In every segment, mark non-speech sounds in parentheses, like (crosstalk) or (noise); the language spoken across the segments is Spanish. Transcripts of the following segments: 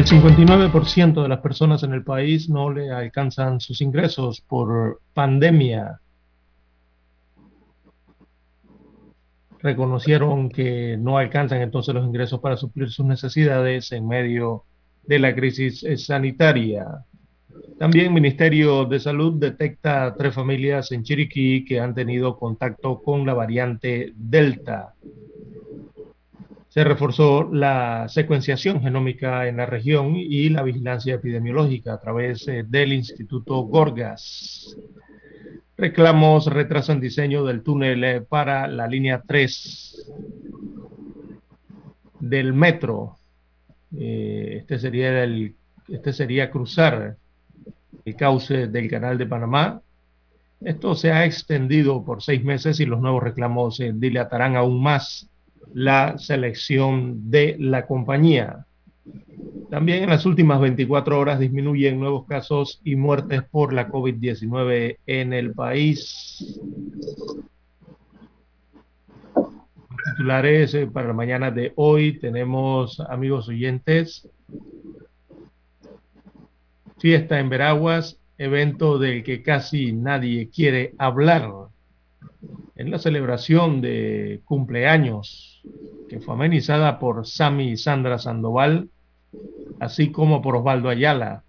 Al 59% de las personas en el país no le alcanzan sus ingresos por pandemia. Reconocieron que no alcanzan entonces los ingresos para suplir sus necesidades en medio de la crisis sanitaria. También el Ministerio de Salud detecta tres familias en Chiriquí que han tenido contacto con la variante Delta se reforzó la secuenciación genómica en la región y la vigilancia epidemiológica a través eh, del Instituto Gorgas. Reclamos retrasan diseño del túnel eh, para la línea 3 del metro. Eh, este, sería el, este sería cruzar el cauce del canal de Panamá. Esto se ha extendido por seis meses y los nuevos reclamos dilatarán aún más la selección de la compañía. También en las últimas 24 horas disminuyen nuevos casos y muertes por la COVID-19 en el país. Titulares eh, para la mañana de hoy tenemos, amigos oyentes, fiesta en Veraguas, evento del que casi nadie quiere hablar. En la celebración de cumpleaños que fue amenizada por Sami y Sandra Sandoval, así como por Osvaldo Ayala.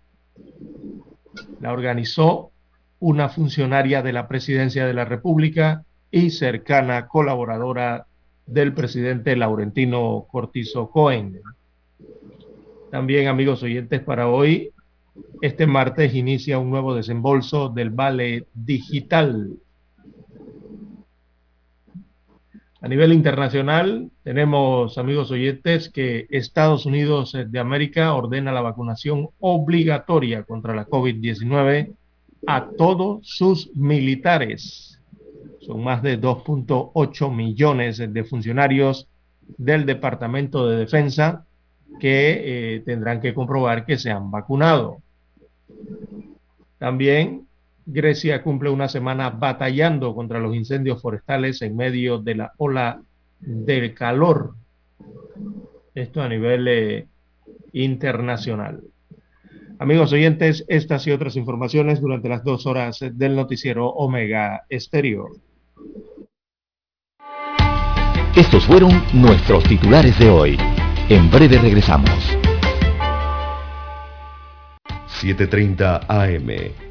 La organizó una funcionaria de la Presidencia de la República y cercana colaboradora del presidente Laurentino Cortizo Cohen. También, amigos oyentes, para hoy, este martes inicia un nuevo desembolso del Vale Digital A nivel internacional, tenemos, amigos oyentes, que Estados Unidos de América ordena la vacunación obligatoria contra la COVID-19 a todos sus militares. Son más de 2.8 millones de funcionarios del Departamento de Defensa que eh, tendrán que comprobar que se han vacunado. También Grecia cumple una semana batallando contra los incendios forestales en medio de la ola del calor. Esto a nivel eh, internacional. Amigos oyentes, estas y otras informaciones durante las dos horas del noticiero Omega Estéreo. Estos fueron nuestros titulares de hoy. En breve regresamos. 7.30 AM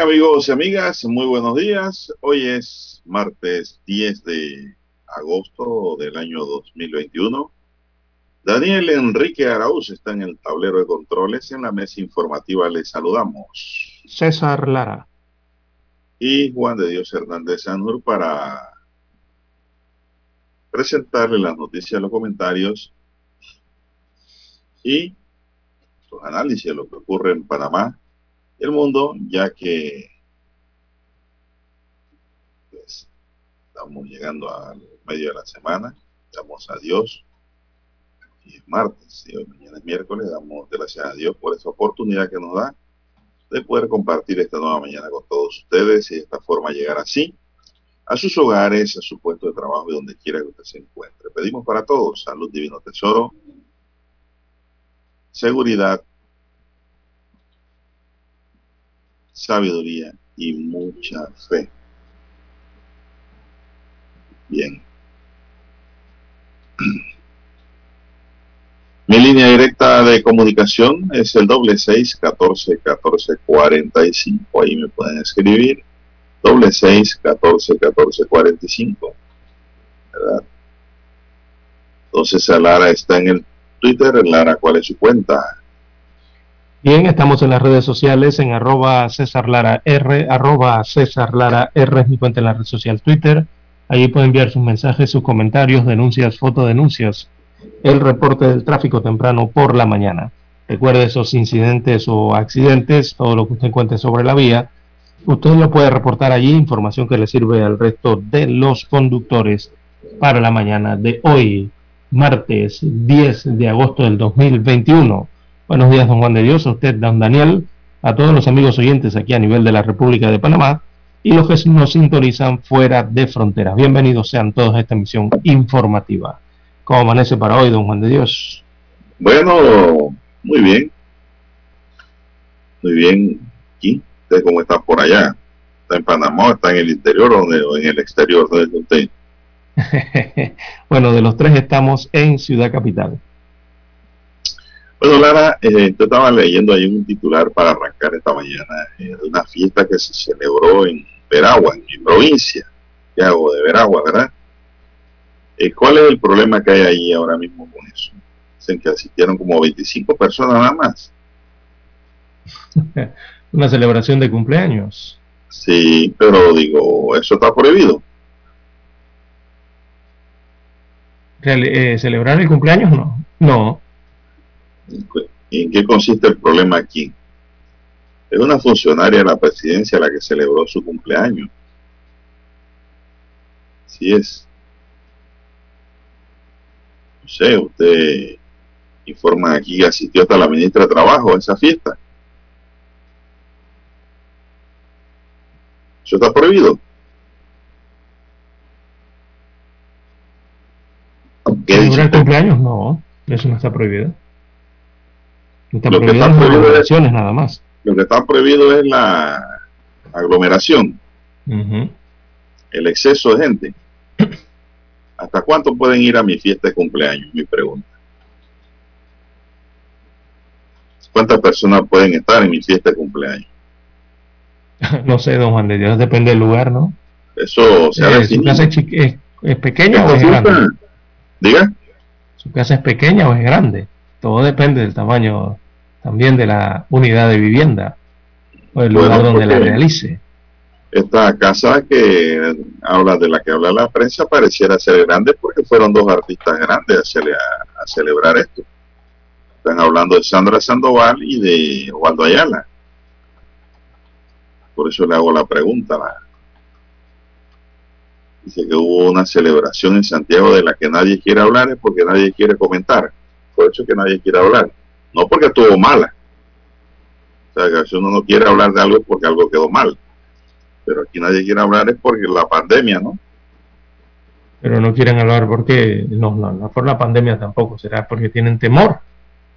Bien, amigos y amigas, muy buenos días. Hoy es martes 10 de agosto del año 2021. Daniel Enrique Arauz está en el tablero de controles. En la mesa informativa les saludamos. César Lara. Y Juan de Dios Hernández Sanur para presentarle las noticias, los comentarios y los análisis de lo que ocurre en Panamá y el mundo, ya que pues, estamos llegando al medio de la semana, damos a Dios, y es martes, y hoy mañana es miércoles, damos gracias a Dios por esa oportunidad que nos da de poder compartir esta nueva mañana con todos ustedes y de esta forma llegar así a sus hogares, a su puesto de trabajo y donde quiera que usted se encuentre. Pedimos para todos salud, divino tesoro, seguridad, sabiduría y mucha fe. Bien. (clears throat) Mi línea directa de comunicación es el doble seis catorce catorce cuarenta y cinco. Ahí me pueden escribir. Doble seis catorce catorce cuarenta y cinco. ¿Verdad? Entonces Lara está en el Twitter. Lara, ¿cuál es su cuenta? Bien, estamos en las redes sociales en arroba César Lara R, arroba César Lara R es mi cuenta en la red social Twitter. Allí pueden enviar sus mensajes, sus comentarios, denuncias, fotodenuncias el reporte del tráfico temprano por la mañana. Recuerde esos incidentes o accidentes, todo lo que usted encuentre sobre la vía, usted lo puede reportar allí, información que le sirve al resto de los conductores para la mañana de hoy, martes 10 de agosto del 2021. Buenos días, don Juan de Dios, a usted, don Daniel, a todos los amigos oyentes aquí a nivel de la República de Panamá y los que nos sintonizan fuera de fronteras. Bienvenidos sean todos a esta emisión informativa. ¿Cómo amanece para hoy, don Juan de Dios? Bueno, muy bien. Muy bien. ¿Y usted cómo está por allá? ¿Está en Panamá está en el interior o en el exterior? de usted? (laughs) bueno, de los tres estamos en Ciudad Capital. Bueno, Lara, eh, yo estaba leyendo ahí un titular para arrancar esta mañana eh, de una fiesta que se celebró en Veragua, en mi provincia, que hago de Veragua, ¿verdad? Eh, ¿Cuál es el problema que hay ahí ahora mismo con eso? Dicen que asistieron como 25 personas nada más. (laughs) Una celebración de cumpleaños. Sí, pero digo, eso está prohibido. Eh, ¿Celebrar el cumpleaños? No. No. ¿En qué consiste el problema aquí? Es una funcionaria de la presidencia la que celebró su cumpleaños. Sí es sé, usted informa aquí que asistió hasta la ministra de Trabajo a esa fiesta. ¿Eso está prohibido? ¿Celebrar cumpleaños? No, eso no está prohibido. Está lo prohibido, que está es, nada más. Lo que está prohibido es la aglomeración, el exceso de gente. (clears throat) ¿Hasta cuánto pueden ir a mi fiesta de cumpleaños? Mi pregunta. ¿Cuántas personas pueden estar en mi fiesta de cumpleaños? (laughs) no sé, don Juan de Dios, depende del lugar, ¿no? Eso se eh, ¿Su casa es, pequeña o es grande? Diga. ¿Su casa es pequeña o es grande? Todo depende del tamaño también de la unidad de vivienda o el lugar donde la realice esta casa que habla de la que habla la prensa pareciera ser grande porque fueron dos artistas grandes a, celebrar esto. Están hablando de Sandra Sandoval y de Waldo Ayala. Por eso le hago la pregunta. Dice que hubo una celebración en Santiago de la que nadie quiere hablar es porque nadie quiere comentar. Por eso que nadie quiere hablar. No porque estuvo mala. O sea, que si uno no quiere hablar de algo es porque algo quedó mal pero aquí nadie quiere hablar es porque la pandemia, ¿no? Pero no quieren hablar porque, no, no, no por la pandemia tampoco, será porque tienen temor.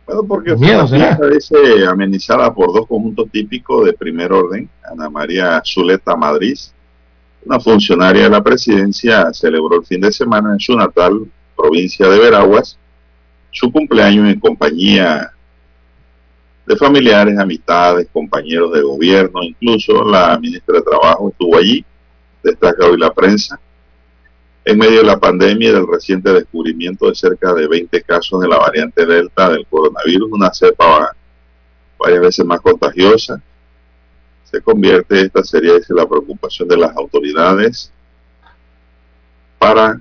Bueno, porque miedo, será. Dice, amenizada por dos conjuntos típicos de primer orden, Ana María Zuleta Madrid, una funcionaria de la presidencia, celebró el fin de semana en su natal provincia de Veraguas su cumpleaños en compañía de familiares, amistades, compañeros de gobierno, incluso la ministra de Trabajo estuvo allí, destaca hoy la prensa, en medio de la pandemia y del reciente descubrimiento de cerca de 20 casos de la variante Delta del coronavirus, una cepa varias veces más contagiosa, se convierte, esta sería la preocupación de las autoridades para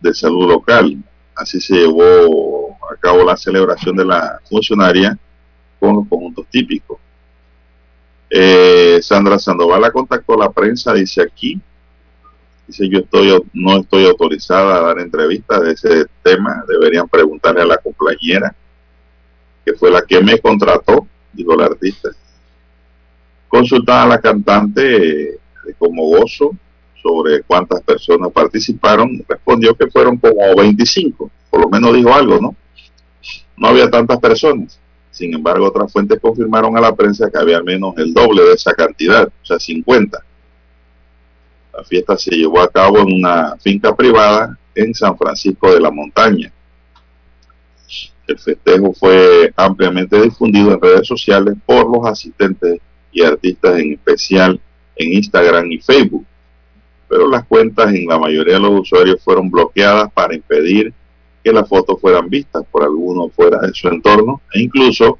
de salud local. Así se llevó a cabo la celebración de la funcionaria con los conjuntos típicos. Eh, Sandra Sandoval la contactó la prensa, dice aquí, dice yo estoy no estoy autorizada a dar entrevistas de ese tema, deberían preguntarle a la compañera, que fue la que me contrató, dijo la artista. Consultada a la cantante de Como Gozo sobre cuántas personas participaron, respondió que fueron como 25, por lo menos dijo algo, ¿no? No había tantas personas. Sin embargo, otras fuentes confirmaron a la prensa que había al menos el doble de esa cantidad, o sea, 50. La fiesta se llevó a cabo en una finca privada en San Francisco de la Montaña. El festejo fue ampliamente difundido en redes sociales por los asistentes y artistas, en especial en Instagram y Facebook. Pero las cuentas en la mayoría de los usuarios fueron bloqueadas para impedir que las fotos fueran vistas por alguno fuera de su entorno e incluso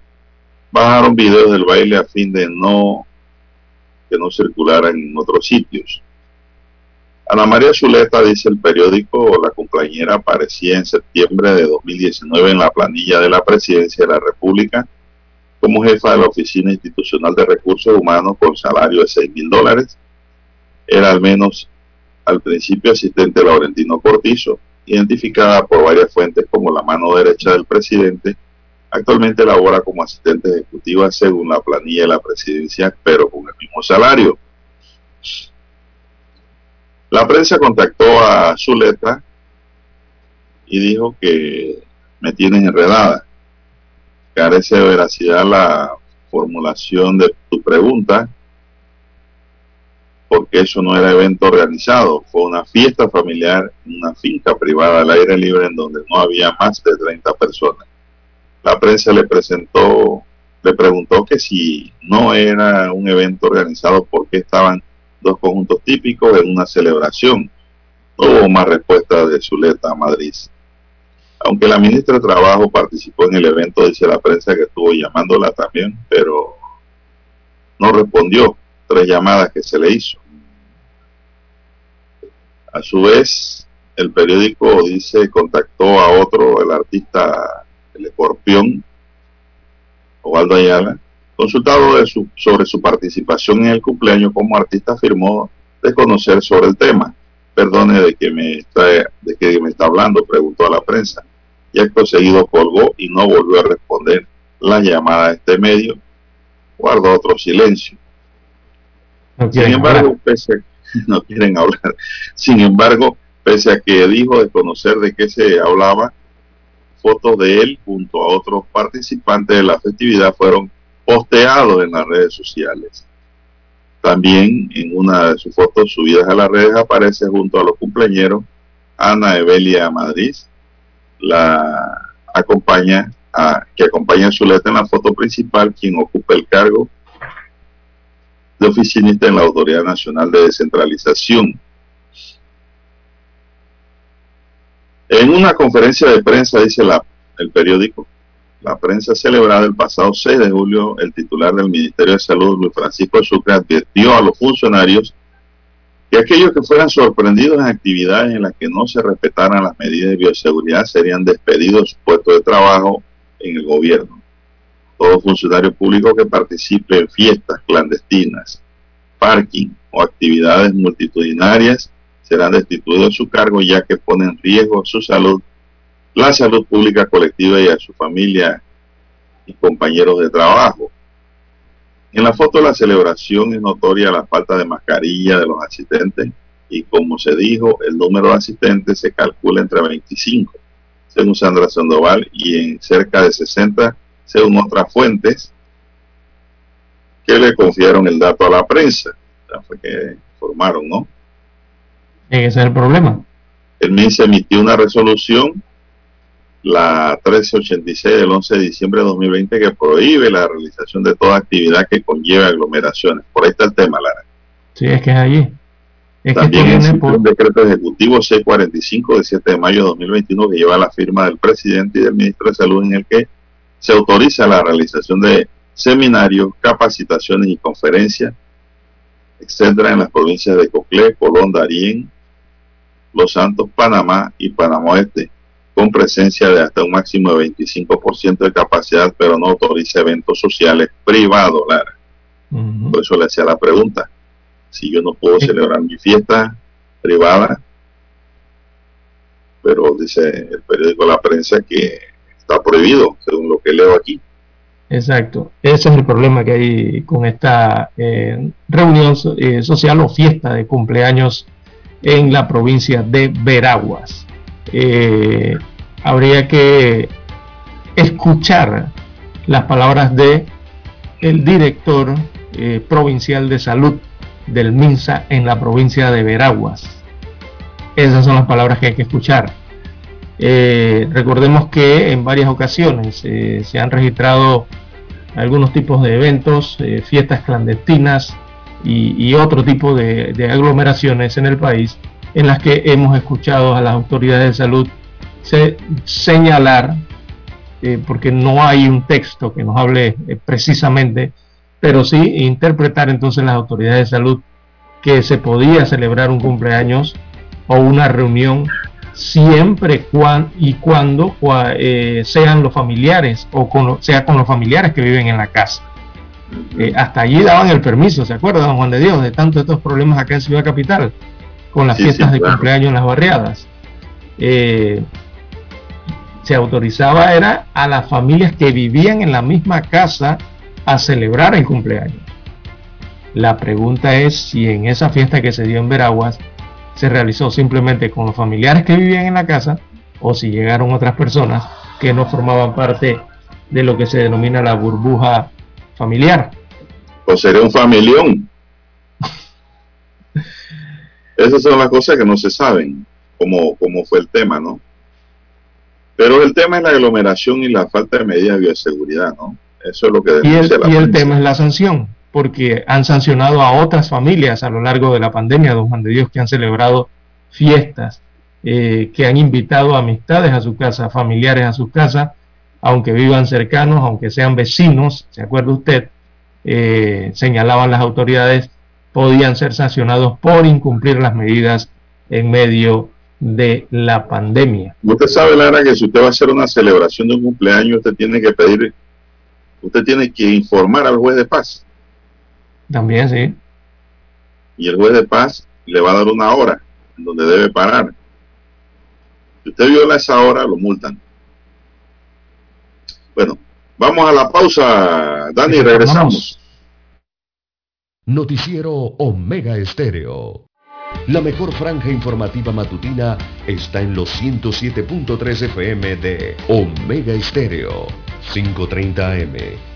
bajaron videos del baile a fin de no que no circularan en otros sitios. Ana María Zuleta, dice el periódico, la compañera aparecía en septiembre de 2019 en la planilla de la Presidencia de la República como jefa de la Oficina Institucional de Recursos Humanos con salario de 6 mil dólares. Era al menos al principio asistente Laurentino Cortizo identificada por varias fuentes como la mano derecha del presidente, actualmente labora como asistente ejecutiva según la planilla de la presidencia, pero con el mismo salario. La prensa contactó a Zuleta y dijo que me tienen enredada. Carece de veracidad la formulación de tu pregunta porque eso no era evento organizado, fue una fiesta familiar en una finca privada al aire libre en donde no había más de 30 personas. La prensa le presentó, le preguntó que si no era un evento organizado, ¿por qué estaban dos conjuntos típicos en una celebración? No hubo más respuesta de Zuleta a Madrid. Aunque la ministra de Trabajo participó en el evento, dice la prensa que estuvo llamándola también, pero no respondió tres llamadas que se le hizo. A su vez, el periódico dice contactó a otro, el artista El Escorpión, Ovaldo Ayala, consultado de su, sobre su participación en el cumpleaños como artista, afirmó desconocer sobre el tema. Perdone de que me está, de que me está hablando, preguntó a la prensa. Y acto seguido colgó y no volvió a responder la llamada de este medio. Guardó otro silencio. Sin embargo, pese, (laughs) no quieren hablar. Sin embargo, pese a que dijo desconocer de qué se hablaba, fotos de él junto a otros participantes de la festividad fueron posteados en las redes sociales. También en una de sus fotos subidas a las redes aparece junto a los cumpleaños Ana Evelia Madrid, la acompaña a, que acompaña a Zuleta en la foto principal, quien ocupa el cargo de oficinista en la Autoridad Nacional de Descentralización. En una conferencia de prensa, dice la, el periódico, la prensa celebrada el pasado 6 de julio, el titular del Ministerio de Salud, Luis Francisco Sucre, advirtió a los funcionarios que aquellos que fueran sorprendidos en actividades en las que no se respetaran las medidas de bioseguridad serían despedidos de su puesto de trabajo en el gobierno. Todo funcionario público que participe en fiestas clandestinas, parking o actividades multitudinarias serán destituidos de su cargo ya que ponen en riesgo su salud, la salud pública colectiva y a su familia y compañeros de trabajo. En la foto de la celebración es notoria la falta de mascarilla de los asistentes y como se dijo, el número de asistentes se calcula entre 25, según Sandra Sandoval, y en cerca de 60 según otras fuentes que le confiaron el dato a la prensa. fue que informaron, ¿no? Ese es el problema. El MINSA emitió una resolución, la 1386 del 11 de diciembre de 2020, que prohíbe la realización de toda actividad que conlleve aglomeraciones. Por ahí está el tema, Lara. Sí, es que es allí. También existe un decreto ejecutivo C45 del 7 de mayo de 2021 que lleva la firma del presidente y del ministro de Salud en el que se autoriza la realización de seminarios, capacitaciones y conferencias, etcétera, en las provincias de Coclé, Colón, Darién, Los Santos, Panamá y Panamá Oeste, con presencia de hasta un máximo de 25% de capacidad, pero no autoriza eventos sociales privados, Lara. Por eso le hacía la pregunta. Si yo no puedo celebrar mi fiesta privada, pero dice el periódico La Prensa que está prohibido, según lo que leo aquí. Exacto, ese es el problema que hay con esta eh, reunión eh, social o fiesta de cumpleaños en la provincia de Veraguas. Eh, habría que escuchar las palabras de el director provincial de salud del MINSA en la provincia de Veraguas. Esas son las palabras que hay que escuchar. Eh, recordemos que en varias ocasiones eh, se han registrado algunos tipos de eventos, eh, fiestas clandestinas y, otro tipo de, aglomeraciones en el país en las que hemos escuchado a las autoridades de salud señalar, porque no hay un texto que nos hable precisamente, pero sí interpretar entonces las autoridades de salud que se podía celebrar un cumpleaños o una reunión siempre y cuando eh, sean los familiares o sea con los familiares que viven en la casa. Eh, hasta allí daban el permiso, ¿se acuerda, don Juan de Dios, de tanto estos problemas acá en Ciudad Capital, con las fiestas de cumpleaños en las barriadas? Eh, se autorizaba era a las familias que vivían en la misma casa a celebrar el cumpleaños. La pregunta es si en esa fiesta que se dio en Veraguas se realizó simplemente con los familiares que vivían en la casa o si llegaron otras personas que no formaban parte de lo que se denomina la burbuja familiar. O sería un familión. Esas son las cosas que no se saben, como, como fue el tema, ¿no? Pero el tema es la aglomeración y la falta de medidas de bioseguridad, ¿no? Eso es lo que y el, y el tema es la sanción porque han sancionado a otras familias a lo largo de la pandemia, don Juan de Dios, que han celebrado fiestas, eh, que han invitado amistades a su casa, familiares a su casa, aunque vivan cercanos, aunque sean vecinos, ¿se acuerda usted? Eh, señalaban las autoridades, podían ser sancionados por incumplir las medidas en medio de la pandemia. Usted sabe, Lara, que si usted va a hacer una celebración de un cumpleaños, usted tiene que pedir, usted tiene que informar al juez de paz también, sí. Y el juez de paz le va a dar una hora en donde debe parar. Si usted viola esa hora, lo multan. Bueno, vamos a la pausa, Dani, regresamos. Noticiero Omega Estéreo. La mejor franja informativa matutina está en los 107.3 FM de Omega Estéreo, 530 AM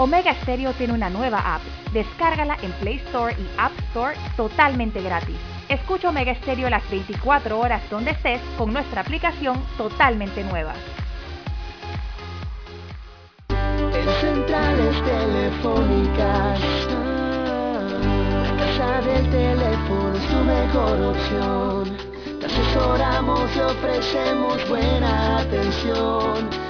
Omega Stereo tiene una nueva app. Descárgala en Play Store y App Store totalmente gratis. Escucha Omega Stereo las 24 horas donde estés con nuestra aplicación totalmente nueva. Te asesoramos y ofrecemos buena atención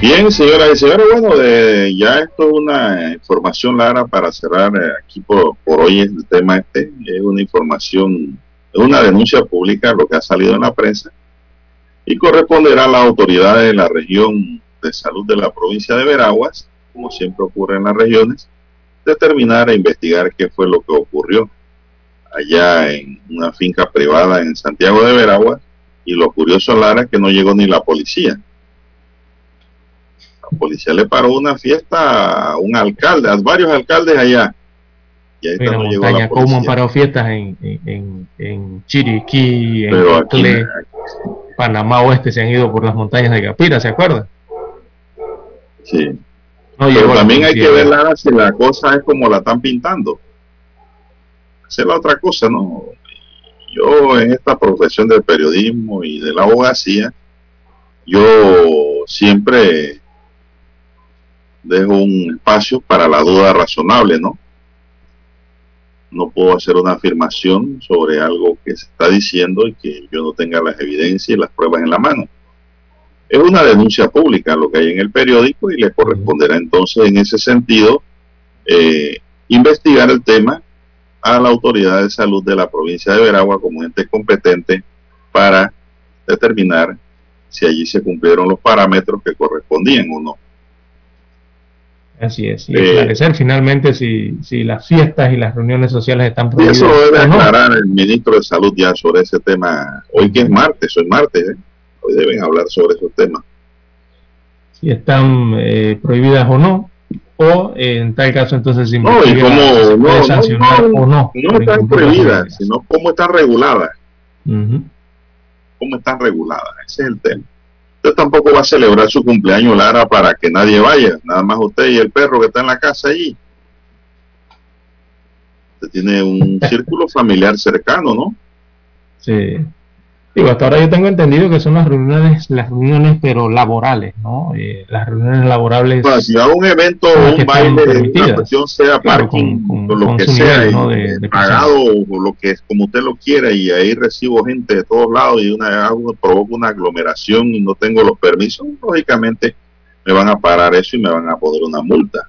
Bien, señoras y señores, bueno, ya esto es una información, Lara, para cerrar eh, aquí por, por hoy el tema este. Es una información, es una denuncia pública, lo que ha salido en la prensa, y corresponderá a las autoridades de la región de salud de la provincia de Veraguas, como siempre ocurre en las regiones, determinar e investigar qué fue lo que ocurrió allá en una finca privada en Santiago de Veraguas. Y lo curioso, Lara, es que no llegó ni la policía policía le paró una fiesta a un alcalde, a varios alcaldes allá. Y ahí está, no llegó la ¿Cómo han parado fiestas en, en, en Chiriquí, en Panamá Oeste? Se han ido por las montañas de Capira, ¿se acuerdan? Sí. Pero también hay que ver si la cosa es como la están pintando. Esa es la otra cosa, ¿no? Yo en esta profesión del periodismo y de la abogacía, yo siempre dejo un espacio para la duda razonable, ¿no? No puedo hacer una afirmación sobre algo que se está diciendo y que yo no tenga las evidencias y las pruebas en la mano. Es una denuncia pública lo que hay en el periódico y le corresponderá entonces en ese sentido eh, investigar el tema a la autoridad de salud de la provincia de Veragua como ente competente para determinar si allí se cumplieron los parámetros que correspondían o no. Así es, y esclarecer finalmente si, si las fiestas y las reuniones sociales están prohibidas. eso debe aclarar el ministro de Salud ya sobre ese tema. Hoy que es martes, hoy martes, ¿eh? hoy deben hablar sobre esos temas. Si están eh, prohibidas o no, o en tal caso entonces si no, y cómo, no, sancionar no, o no. No están prohibidas, sino cómo están reguladas. Cómo están reguladas, ese es el tema. Usted tampoco va a celebrar su cumpleaños, Lara, para que nadie vaya. Nada más usted y el perro que está en la casa allí. Usted tiene un círculo familiar cercano, ¿no? Sí. Digo, hasta ahora yo tengo entendido que son las reuniones, las reuniones pero laborales, ¿no? Eh, las reuniones laborables. Bueno, si a un evento o un baile, la cuestión sea parking, con, lo que sea, pagado o lo que es como usted lo quiera, y ahí recibo gente de todos lados y una provoca una aglomeración y no tengo los permisos, lógicamente me van a parar eso y me van a poner una multa.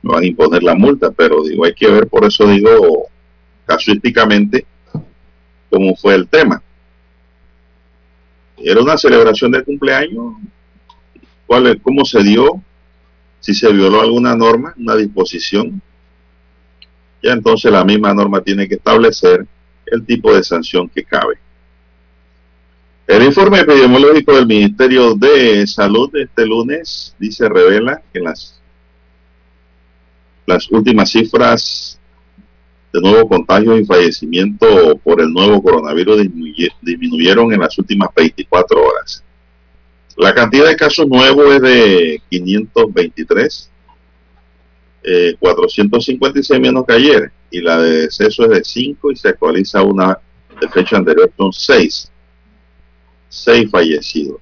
Me van a imponer la multa, pero digo, hay que ver, por eso digo casuísticamente cómo fue el tema era una celebración de cumpleaños. ¿Cuál, ¿Cómo se dio? Si se violó alguna norma, una disposición, ya entonces la misma norma tiene que establecer el tipo de sanción que cabe. El informe epidemiológico del Ministerio de Salud este lunes dice, revela que las, las últimas cifras de nuevo contagios y fallecimiento por el nuevo coronavirus disminuyeron en las últimas 24 horas. La cantidad de casos nuevos es de 523, 456 eh, menos que ayer, y la de deceso es de 5 y se actualiza una de fecha anterior, son 6, 6 fallecidos.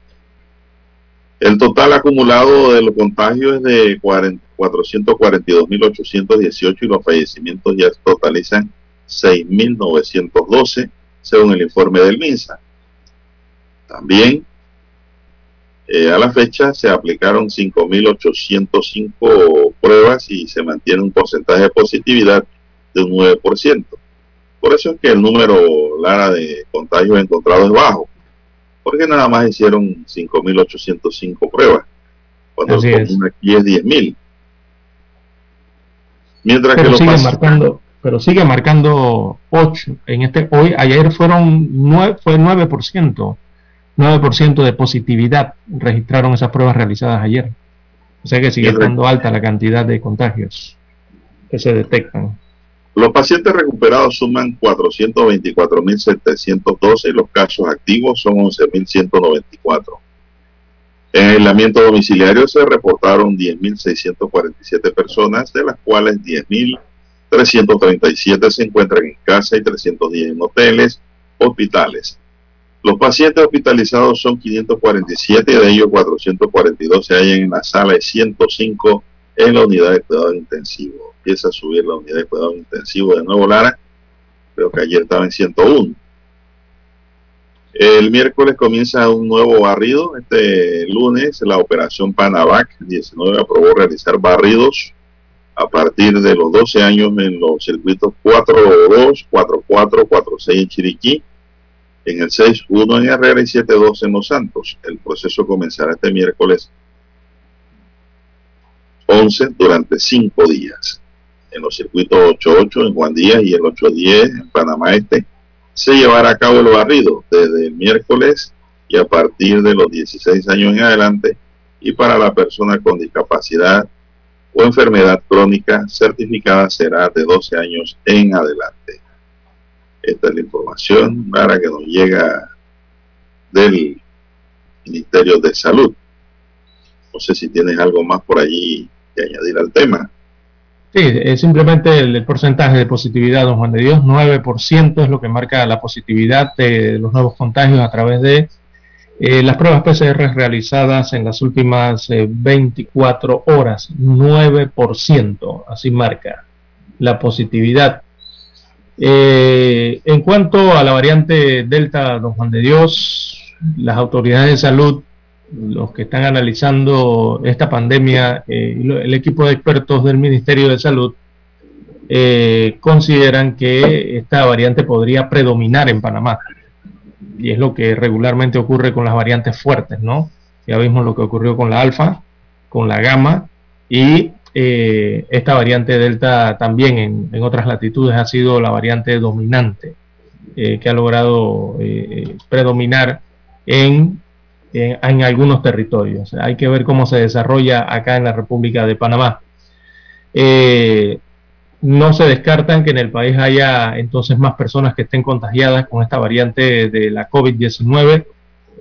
El total acumulado de los contagios es de 442.818 y los fallecimientos ya totalizan 6.912 según el informe del MINSA. También eh, a la fecha se aplicaron 5.805 pruebas y se mantiene un porcentaje de positividad de un 9%. Por eso es que el número, Lara, de contagios encontrados es bajo porque nada más hicieron 5.805 pruebas, cuando aquí es 10.000. Mientras pero que sigue marcando, pero sigue marcando 8. En este hoy ayer fueron 9, fue 9%. 9% de positividad registraron esas pruebas realizadas ayer. O sea que sigue estando alta la cantidad de contagios que se detectan. Los pacientes recuperados suman 424.712 y los casos activos son 11.194. En aislamiento domiciliario se reportaron 10.647 personas, de las cuales 10.337 se encuentran en casa y 310 en hoteles, hospitales. Los pacientes hospitalizados son 547, de ellos 442 se hallan en la sala y 105 en la unidad de cuidado intensivo empieza a subir la unidad de cuidado intensivo de nuevo Lara. Creo que ayer estaba en 101. El miércoles comienza un nuevo barrido. Este lunes la operación Panavac 19 aprobó realizar barridos a partir de los 12 años en los circuitos 4-2, 4-4, 4-6 en Chiriquí, en el 6-1 en Herrera y 7-2 en Los Santos. El proceso comenzará este miércoles 11 durante 5 días. En los circuitos 8-8 en Juan Díaz y el 8-10 en Panamá Este se llevará a cabo el barrido desde el miércoles y a partir de los 16 años en adelante y para la persona con discapacidad o enfermedad crónica certificada será de 12 años en adelante. Esta es la información para que nos llega del Ministerio de Salud. No sé si tienes algo más por allí que añadir al tema. Sí, es simplemente el, porcentaje de positividad, don Juan de Dios, 9% es lo que marca la positividad de los nuevos contagios a través de eh, las pruebas PCR realizadas en las últimas 24 eh, horas, 9%, así marca la positividad. Eh, en cuanto a la variante Delta, don Juan de Dios, las autoridades de salud, los que están analizando esta pandemia, el equipo de expertos del Ministerio de Salud, consideran que esta variante podría predominar en Panamá y es lo que regularmente ocurre con las variantes fuertes, ¿no? Ya vimos lo que ocurrió con la alfa, con la gamma y eh, esta variante delta también en, otras latitudes ha sido la variante dominante eh, que ha logrado eh, predominar en, en, algunos territorios. Hay que ver cómo se desarrolla acá en la República de Panamá. No se descartan que en el país haya entonces más personas que estén contagiadas con esta variante de la COVID-19,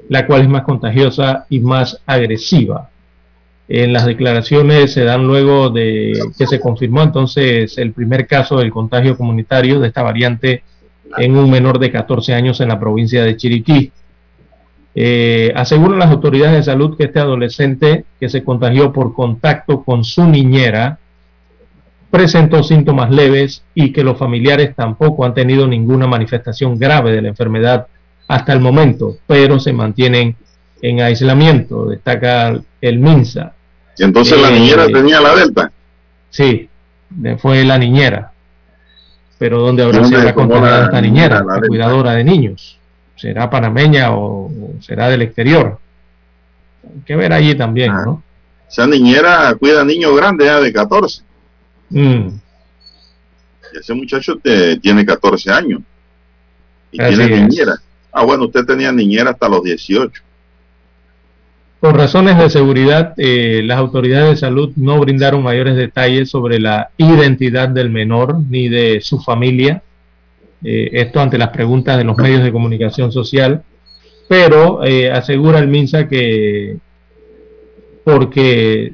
la cual es más contagiosa y más agresiva. En las declaraciones se dan luego de que se confirmó entonces el primer caso del contagio comunitario de esta variante en un menor de 14 años en la provincia de Chiriquí. Eh, aseguran las autoridades de salud que este adolescente que se contagió por contacto con su niñera presentó síntomas leves y que los familiares tampoco han tenido ninguna manifestación grave de la enfermedad hasta el momento, pero se mantienen en aislamiento, destaca el MINSA. ¿Y entonces la niñera eh, tenía la delta? Sí, fue la niñera. Pero ¿dónde habrá sido la esta niñera, la, cuidadora de niños? ¿Será panameña o, será del exterior? Hay que ver allí también, ah. ¿no? Esa niñera cuida a niños grandes ya de 14. Mm. ese muchacho te, tiene 14 años. Y tiene niñera. Ah, bueno, usted tenía niñera hasta los 18. Por razones de seguridad, eh, las autoridades de salud no brindaron mayores detalles sobre la identidad del menor ni de su familia. Eh, esto ante las preguntas de los medios de comunicación social. Pero eh, asegura el MINSA que porque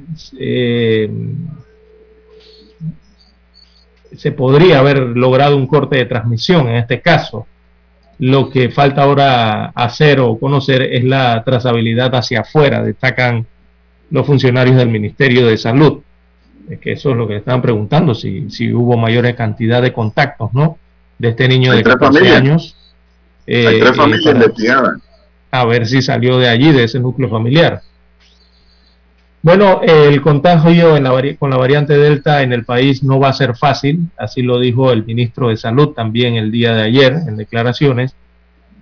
se podría haber logrado un corte de transmisión en este caso. Lo que falta ahora hacer o conocer es la trazabilidad hacia afuera, destacan los funcionarios del Ministerio de Salud. Es que eso es lo que estaban preguntando, si, si hubo mayor cantidad de contactos, ¿no? De este niño de 14 años. Hay tres eh, familias investigadas. A ver si salió de allí, de ese núcleo familiar. Bueno, el contagio con la variante Delta en el país no va a ser fácil, así lo dijo el ministro de Salud también el día de ayer en declaraciones.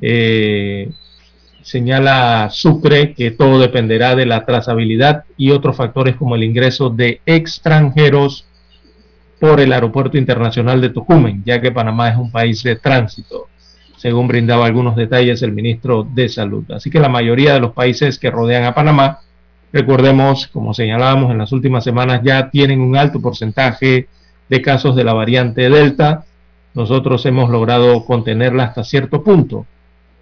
Eh, señala Sucre que todo dependerá de la trazabilidad y otros factores como el ingreso de extranjeros por el Aeropuerto Internacional de Tocumen, ya que Panamá es un país de tránsito, según brindaba algunos detalles el ministro de Salud. Así que la mayoría de los países que rodean a Panamá Recordemos, como señalábamos en las últimas semanas, ya tienen un alto porcentaje de casos de la variante Delta. Nosotros hemos logrado contenerla hasta cierto punto.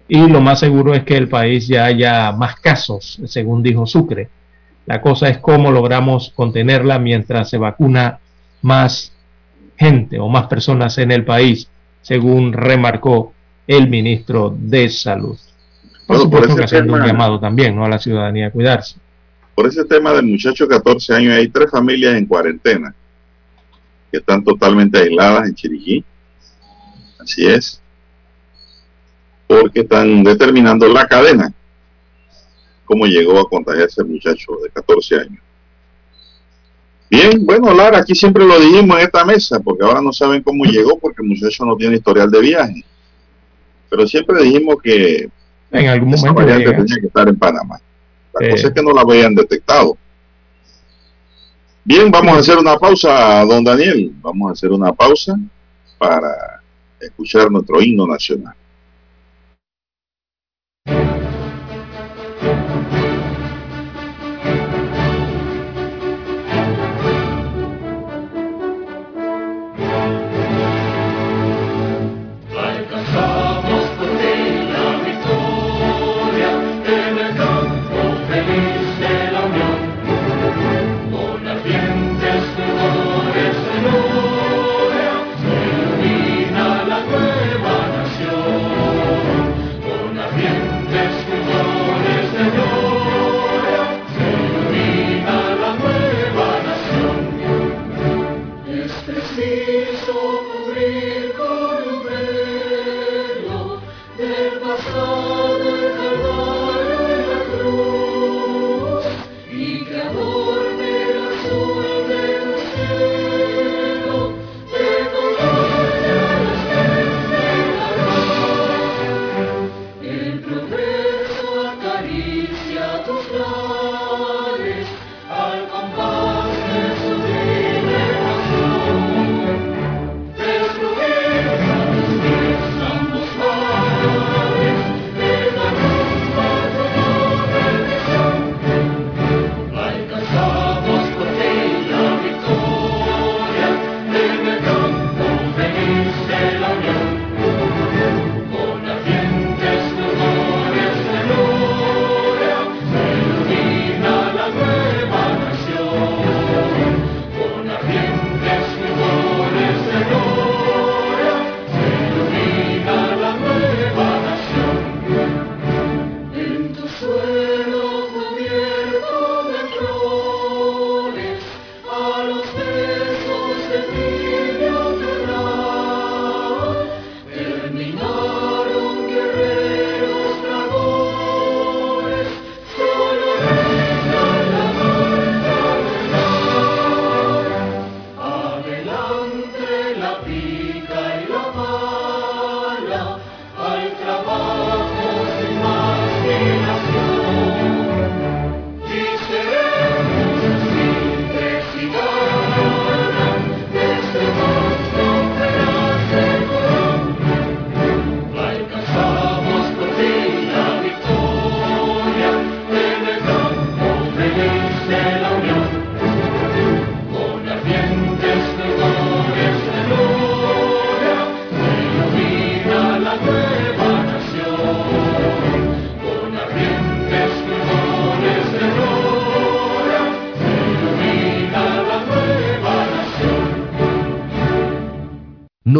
Y lo más seguro es que el país ya haya más casos, según dijo Sucre. La cosa es cómo logramos contenerla mientras se vacuna más gente o más personas en el país, según remarcó el ministro de Salud. Por supuesto que haciendo un llamado también ¿no? a la ciudadanía a cuidarse por ese tema del muchacho de 14 años, hay tres familias en cuarentena que están totalmente aisladas en Chiriquí. Así es. porque están determinando la cadena, cómo llegó a contagiarse el muchacho de 14 años. Bien, bueno, Lara, aquí siempre lo dijimos en esta mesa, porque ahora no saben cómo (laughs) llegó, porque el muchacho no tiene historial de viaje. Pero siempre dijimos que en algún esa momento variante llega. tenía que estar en Panamá. La Eh. cosa es que no la habían detectado. Bien, vamos a hacer una pausa, don Daniel. Vamos a hacer una pausa para escuchar nuestro himno nacional.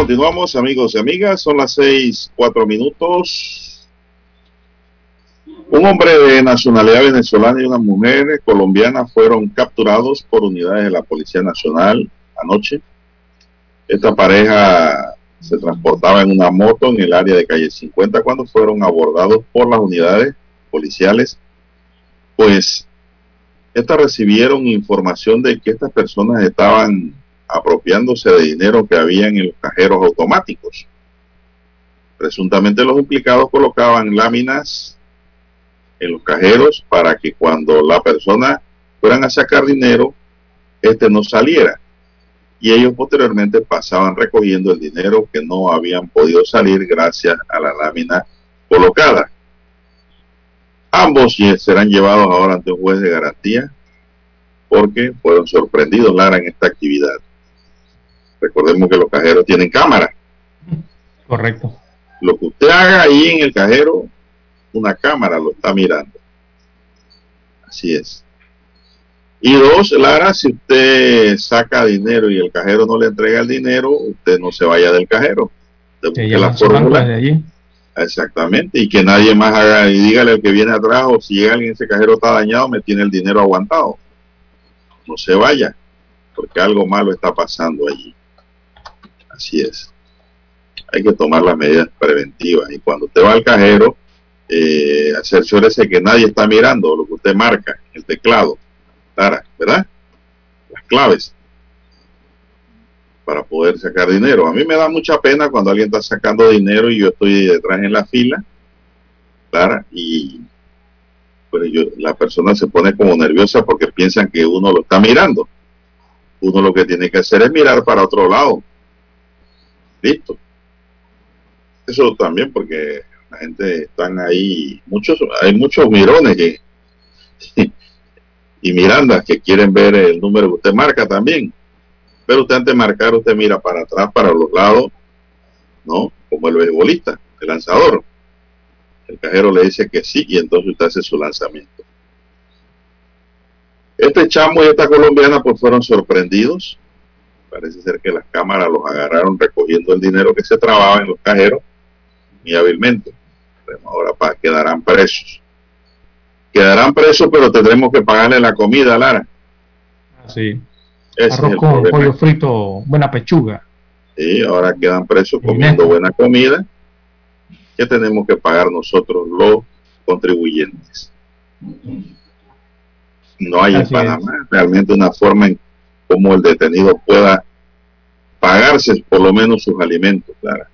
Continuamos amigos y amigas. Son las seis, cuatro minutos. Un hombre de nacionalidad venezolana y una mujer colombiana fueron capturados por unidades de la Policía Nacional anoche. Esta pareja se transportaba en una moto en el área de calle 50 cuando fueron abordados por las unidades policiales. Pues estas recibieron información de que estas personas estaban apropiándose de dinero que habían en los cajeros automáticos. Presuntamente los implicados colocaban láminas en los cajeros para que cuando la persona fueran a sacar dinero, este no saliera. Y ellos posteriormente pasaban recogiendo el dinero que no habían podido salir gracias a la lámina colocada. Ambos serán llevados ahora ante un juez de garantía porque fueron sorprendidos, en esta actividad. Recordemos que los cajeros tienen cámara. Correcto. Lo que usted haga ahí en el cajero, una cámara lo está mirando. Así es. Y dos, Lara, si usted saca dinero y el cajero no le entrega el dinero, usted no se vaya del cajero. Usted la fórmula de allí. Exactamente, y que nadie más haga, y dígale al que viene atrás, o si llega alguien, ese cajero está dañado, me tiene el dinero aguantado. No se vaya, porque algo malo está pasando allí. Así es. Hay que tomar las medidas preventivas. Y cuando usted va al cajero, eh, cerciórese que nadie está mirando lo que usted marca, el teclado, ¿verdad? Las claves para poder sacar dinero. A mí me da mucha pena cuando alguien está sacando dinero y yo estoy detrás en la fila, Clara, y pues yo, la persona se pone como nerviosa porque piensan que uno lo está mirando. Uno lo que tiene que hacer es mirar para otro lado. Listo. Eso también porque la gente están ahí, muchos, hay muchos mirones que, (laughs) y mirandas que quieren ver el número que usted marca también. Pero usted antes de marcar, usted mira para atrás, para los lados, ¿no? Como el beisbolista, el lanzador. El cajero le dice que sí y entonces usted hace su lanzamiento. Este chamo y esta colombiana pues fueron sorprendidos. Parece ser que las cámaras los agarraron recogiendo el dinero que se trababa en los cajeros muy hábilmente. Ahora para, quedarán presos. Quedarán presos, pero tendremos que pagarle la comida, Lara. Sí. Arroz con pollo frito, buena pechuga. Sí, ahora quedan presos comiendo buena comida que tenemos que pagar nosotros los contribuyentes. No hay en Panamá realmente una forma en cómo el detenido pueda pagarse por lo menos sus alimentos, claro.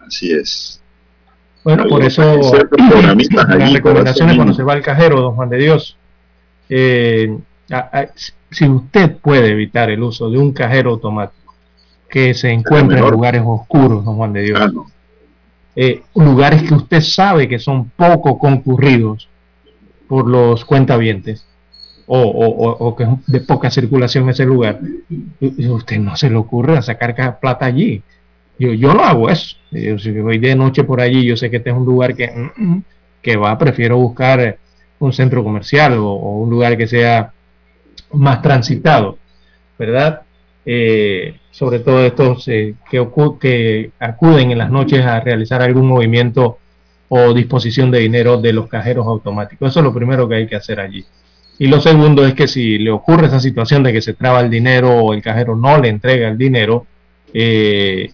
Así es. Bueno, por eso (coughs) las recomendaciones cuando se va al cajero, don Juan de Dios. Eh, si usted puede evitar el uso de un cajero automático que se encuentra en lugares oscuros, don Juan de Dios, ah, eh, lugares que usted sabe que son poco concurridos por los cuentavientes o, que es de poca circulación ese lugar, usted no se le ocurre sacar plata allí. Yo, yo no hago eso. Yo, si voy de noche por allí, yo sé que este es un lugar que, mm, mm, que va, prefiero buscar un centro comercial o un lugar que sea más transitado, ¿verdad? Eh, sobre todo estos eh, que acuden en las noches a realizar algún movimiento o disposición de dinero de los cajeros automáticos. Eso es lo primero que hay que hacer allí. Y lo segundo es que si le ocurre esa situación de que se traba el dinero o el cajero no le entrega el dinero, eh,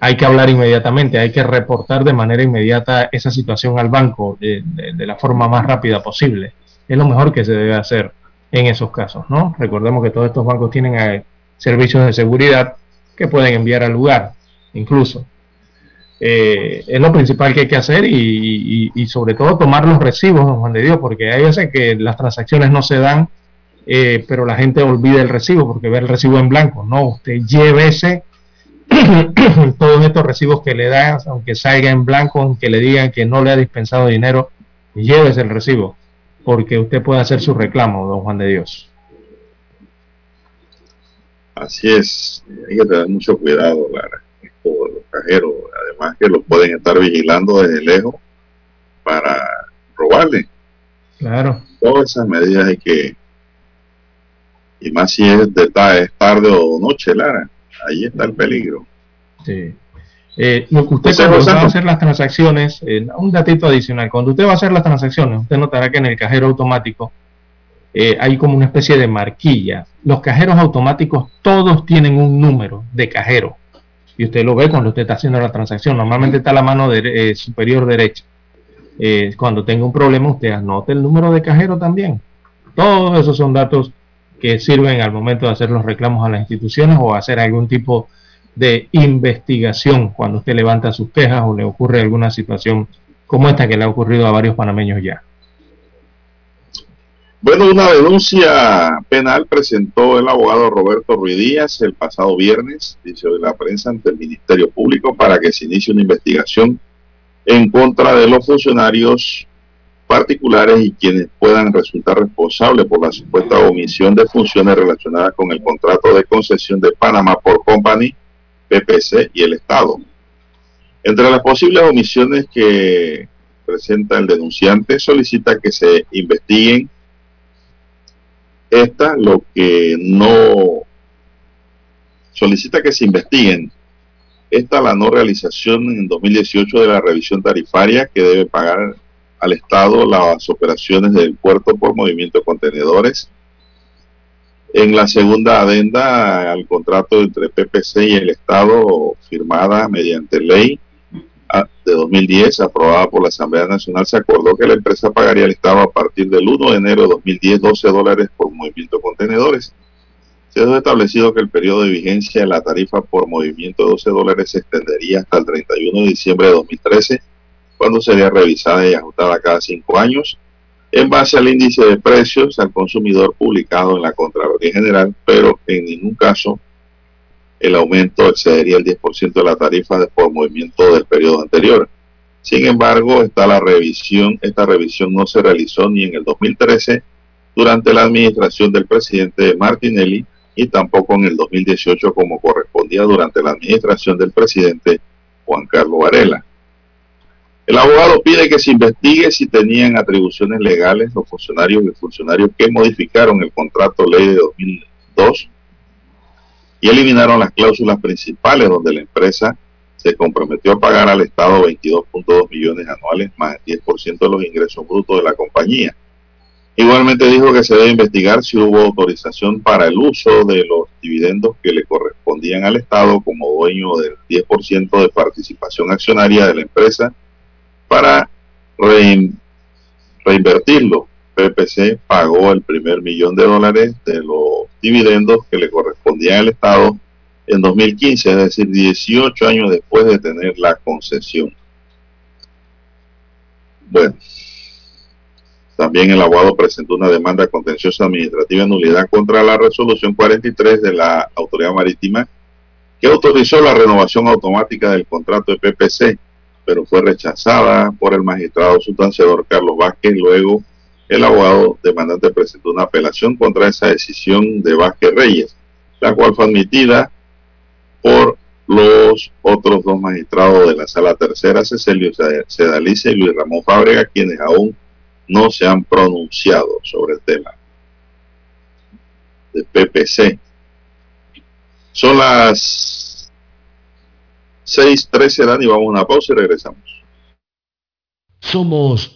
hay que hablar inmediatamente, hay que reportar de manera inmediata esa situación al banco de la forma más rápida posible. Es lo mejor que se debe hacer en esos casos, ¿no? Recordemos que todos estos bancos tienen eh, servicios de seguridad que pueden enviar al lugar, incluso. Eh, es lo principal que hay que hacer y, sobre todo tomar los recibos, don Juan de Dios, porque hay veces que las transacciones no se dan, eh, pero la gente olvida el recibo porque ve el recibo en blanco. No, usted llévese (clears throat) todos estos recibos que le dan, aunque salga en blanco, aunque le digan que no le ha dispensado dinero, llévese el recibo porque usted puede hacer su reclamo, don Juan de Dios. Así es, hay que tener mucho cuidado, Lara, con los cajeros, además que lo pueden estar vigilando desde lejos para robarle. Claro. Todas esas medidas hay que, y más si es de tarde o noche, Lara, ahí está el peligro. Sí. Eh, usted cuando va a hacer las transacciones, eh, un datito adicional, cuando usted va a hacer las transacciones, usted notará que en el cajero automático eh, hay como una especie de marquilla. Los cajeros automáticos todos tienen un número de cajero y usted lo ve cuando usted está haciendo la transacción. Normalmente está la mano de, superior derecha. cuando tenga un problema, usted anote el número de cajero también. Todos esos son datos que sirven al momento de hacer los reclamos a las instituciones o hacer algún tipo de investigación cuando usted levanta sus quejas o le ocurre alguna situación como esta que le ha ocurrido a varios panameños ya. Bueno, una denuncia penal presentó el abogado Roberto Ruiz Díaz el pasado viernes, dice de la prensa, ante el Ministerio Público para que se inicie una investigación en contra de los funcionarios particulares y quienes puedan resultar responsables por la supuesta omisión de funciones relacionadas con el contrato de concesión de Panamá por Company, PPC y el Estado. Entre las posibles omisiones que presenta el denunciante, solicita que se investiguen esta, lo que no solicita que se investiguen esta la no realización en 2018 de la revisión tarifaria que debe pagar al Estado las operaciones del puerto por movimiento de contenedores. En la segunda adenda al contrato entre PPC y el Estado, firmada mediante ley de 2010, aprobada por la Asamblea Nacional, se acordó que la empresa pagaría al Estado a partir del 1 de enero de 2010 12 dólares por movimiento de contenedores. Se ha establecido que el periodo de vigencia de la tarifa por movimiento de 12 dólares se extendería hasta el 31 de diciembre de 2013 cuando sería revisada y ajustada cada cinco años en base al índice de precios al consumidor publicado en la Contraloría General, pero en ningún caso el aumento excedería el 10% de la tarifa de por movimiento del periodo anterior. Sin embargo, está la revisión, esta revisión no se realizó ni en el 2013 durante la administración del presidente Martinelli y tampoco en el 2018 como correspondía durante la administración del presidente Juan Carlos Varela. El abogado pide que se investigue si tenían atribuciones legales los funcionarios y funcionarios que modificaron el contrato ley de 2002 y eliminaron las cláusulas principales donde la empresa se comprometió a pagar al Estado 22.2 millones anuales más el 10% de los ingresos brutos de la compañía. Igualmente dijo que se debe investigar si hubo autorización para el uso de los dividendos que le correspondían al Estado como dueño del 10% de participación accionaria de la empresa para reinvertirlo. PPC pagó el primer millón de dólares de los dividendos que le correspondían al Estado en 2015, es decir, 18 años después de tener la concesión. Bueno, también el abogado presentó una demanda contenciosa administrativa en nulidad contra la resolución 43 de la Autoridad Marítima que autorizó la renovación automática del contrato de PPC pero fue rechazada por el magistrado sustanciador Carlos Vázquez. Luego, el abogado demandante presentó una apelación contra esa decisión de Vázquez Reyes, la cual fue admitida por los otros dos magistrados de la sala tercera, Cecilio Sedalice y Luis Ramón Fábrega, quienes aún no se han pronunciado sobre el tema de PPC. Son las 6.13 Dani, vamos a una pausa y regresamos. Somos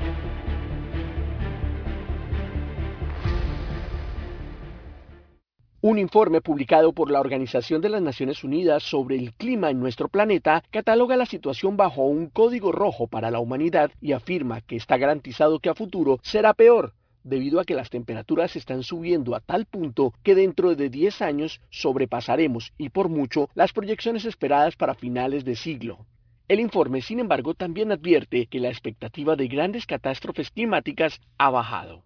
Un informe publicado por la Organización de las Naciones Unidas sobre el clima en nuestro planeta cataloga la situación bajo un código rojo para la humanidad y afirma que está garantizado que a futuro será peor debido a que las temperaturas están subiendo a tal punto que dentro de 10 años sobrepasaremos y por mucho las proyecciones esperadas para finales de siglo. El informe, sin embargo, también advierte que la expectativa de grandes catástrofes climáticas ha bajado.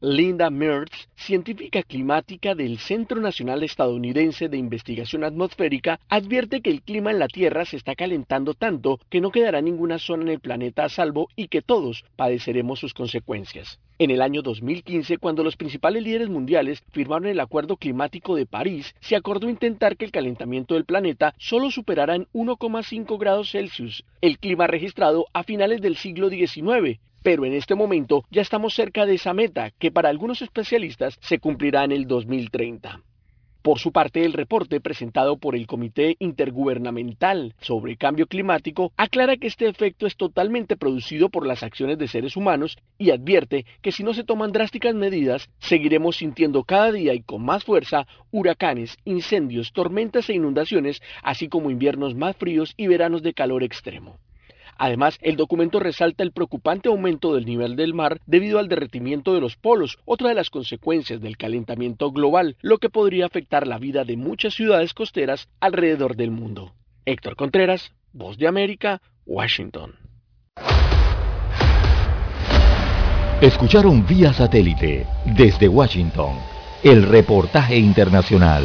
Linda Mertz, científica climática del Centro Nacional Estadounidense de Investigación Atmosférica, advierte que el clima en la Tierra se está calentando tanto que no quedará ninguna zona en el planeta a salvo y que todos padeceremos sus consecuencias. En el año 2015, cuando los principales líderes mundiales firmaron el Acuerdo Climático de París, se acordó intentar que el calentamiento del planeta solo superara en 1,5 grados Celsius el clima registrado a finales del siglo XIX, pero en este momento ya estamos cerca de esa meta, que para algunos especialistas se cumplirá en el 2030. Por su parte, el reporte presentado por el Comité Intergubernamental sobre Cambio Climático aclara que este efecto es totalmente producido por las acciones de seres humanos y advierte que si no se toman drásticas medidas, seguiremos sintiendo cada día y con más fuerza huracanes, incendios, tormentas e inundaciones, así como inviernos más fríos y veranos de calor extremo. Además, el documento resalta el preocupante aumento del nivel del mar debido al derretimiento de los polos, otra de las consecuencias del calentamiento global, lo que podría afectar la vida de muchas ciudades costeras alrededor del mundo. Héctor Contreras, Voz de América, Washington. Escucharon vía satélite desde Washington el reportaje internacional.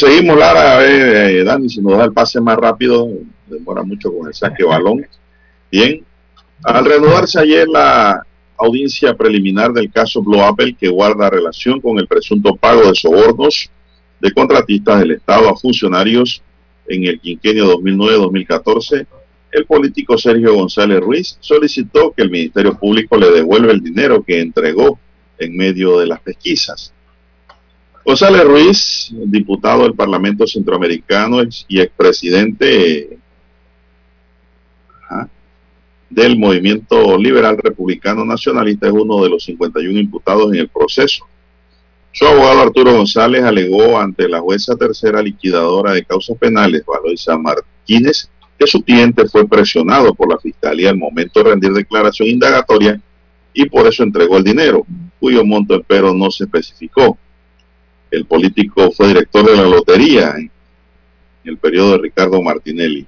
Seguimos, Lara. A ver, eh, Dani, si nos da el pase más rápido, demora mucho con el saque balón. Bien. Al reanudarse ayer la audiencia preliminar del caso Blue Apple, que guarda relación con el presunto pago de sobornos de contratistas del Estado a funcionarios en el quinquenio 2009-2014, el político Sergio González Ruiz solicitó que el Ministerio Público le devuelva el dinero que entregó en medio de las pesquisas. González Ruiz, diputado del Parlamento Centroamericano y expresidente del Movimiento Liberal Republicano Nacionalista, es uno de los 51 imputados en el proceso. Su abogado Arturo González alegó ante la jueza tercera liquidadora de causas penales, Valoisa Martínez, que su cliente fue presionado por la fiscalía al momento de rendir declaración indagatoria y por eso entregó el dinero, cuyo monto espero no se especificó. El político fue director de la lotería en el periodo de Ricardo Martinelli.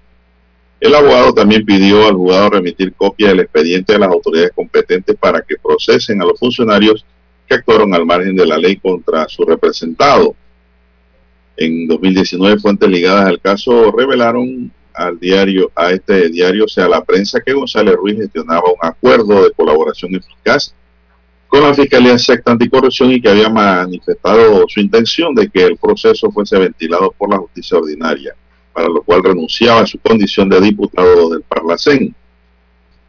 El abogado también pidió al juzgado remitir copia del expediente a las autoridades competentes para que procesen a los funcionarios que actuaron al margen de la ley contra su representado. En 2019, fuentes ligadas al caso revelaron al diario, a este diario, o sea, a la prensa, que González Ruiz gestionaba un acuerdo de colaboración eficaz con la Fiscalía Secta Anticorrupción y que había manifestado su intención de que el proceso fuese ventilado por la justicia ordinaria, para lo cual renunciaba a su condición de diputado del Parlacén.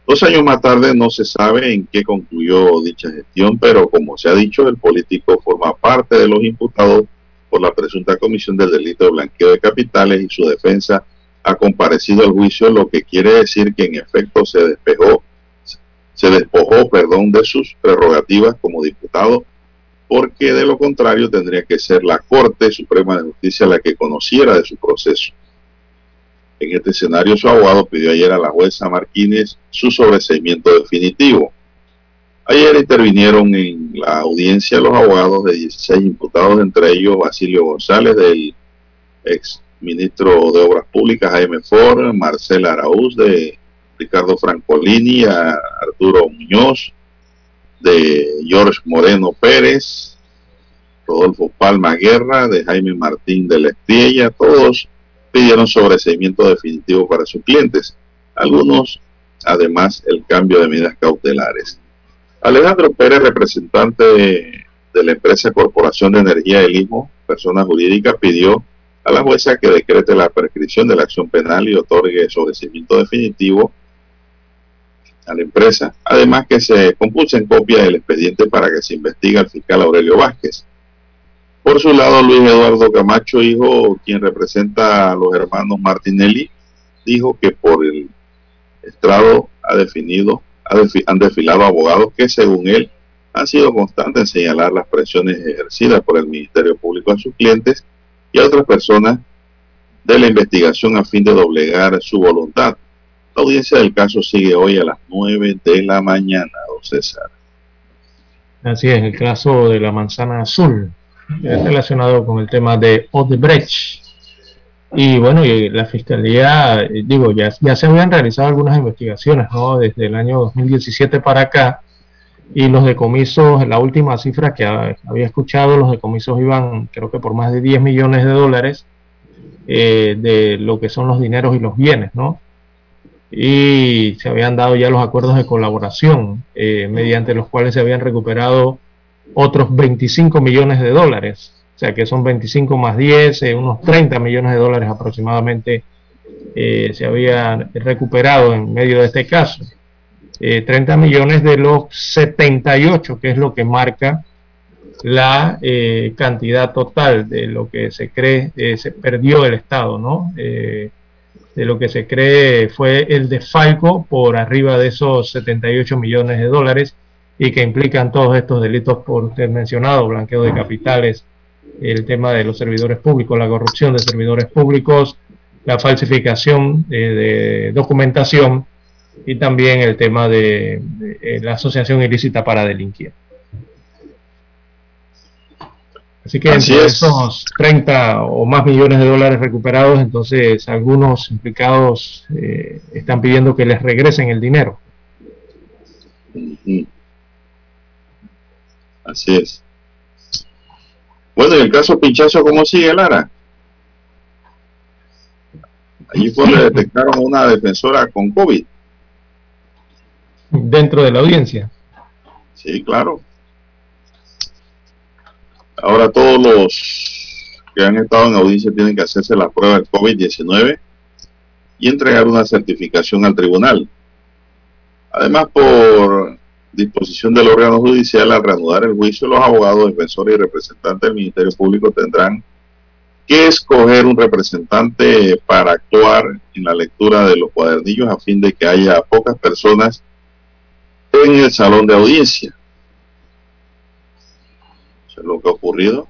Dos años más tarde no se sabe en qué concluyó dicha gestión, pero como se ha dicho, el político forma parte de los imputados por la presunta comisión del delito de blanqueo de capitales y su defensa ha comparecido al juicio, lo que quiere decir que en efecto se despejó, se despojó, perdón, de sus prerrogativas como diputado, porque de lo contrario tendría que ser la Corte Suprema de Justicia la que conociera de su proceso. En este escenario, su abogado pidió ayer a la jueza Martínez su sobreseimiento definitivo. Ayer intervinieron en la audiencia los abogados de 16 imputados, entre ellos Basilio González, del ex ministro de Obras Públicas, Jaime Ford, Marcela Araúz, de Ricardo Francolini, a Arturo Muñoz, de George Moreno Pérez, Rodolfo Palma Guerra, de Jaime Martín de la Estrella, todos pidieron sobreseimiento definitivo para sus clientes. Algunos, además, el cambio de medidas cautelares. Alejandro Pérez, representante de, de la empresa Corporación de Energía del Istmo, persona jurídica, pidió a la jueza que decrete la prescripción de la acción penal y otorgue sobreseimiento definitivo a la empresa. Además que se compulse en copia del expediente para que se investigue al fiscal Aurelio Vázquez. Por su lado, Luis Eduardo Camacho, hijo, quien representa a los hermanos Martinelli, dijo que por el estrado ha definido, han desfilado abogados que según él han sido constantes en señalar las presiones ejercidas por el Ministerio Público a sus clientes y a otras personas de la investigación a fin de doblegar su voluntad. La audiencia del caso sigue hoy a las 9 de la mañana, don César. Así es, el caso de la manzana azul, es relacionado con el tema de Odebrecht. Y bueno, y la fiscalía, digo, ya, ya se habían realizado algunas investigaciones, ¿no? Desde el año 2017 para acá, y los decomisos, la última cifra que había escuchado, los decomisos iban creo que por más de 10 millones de dólares eh, de lo que son los dineros y los bienes, ¿no? Y se habían dado ya los acuerdos de colaboración eh, mediante los cuales se habían recuperado otros 25 millones de dólares. O sea que son 25 más 10, eh, unos 30 millones de dólares aproximadamente eh, se habían recuperado en medio de este caso. 30 millones de los 78, que es lo que marca la cantidad total de lo que se cree se perdió el Estado, ¿no? De lo que se cree fue el desfalco por arriba de esos 78 millones de dólares y que implican todos estos delitos por usted mencionado, blanqueo de capitales, el tema de los servidores públicos, la corrupción de servidores públicos, la falsificación de, documentación y también el tema de la asociación ilícita para delinquir. Así que entre esos 30 o más millones de dólares recuperados, entonces algunos implicados eh, están pidiendo que les regresen el dinero. Así es. Bueno, en el caso Pinchazo, ¿cómo sigue Lara? Allí fue donde detectaron una defensora con COVID. Dentro de la audiencia. Sí, claro. Ahora todos los que han estado en audiencia tienen que hacerse la prueba del COVID-19 y entregar una certificación al tribunal. Además, por disposición del órgano judicial, al reanudar el juicio, los abogados, defensores y representantes del Ministerio Público tendrán que escoger un representante para actuar en la lectura de los cuadernillos a fin de que haya pocas personas en el salón de audiencia lo que ha ocurrido.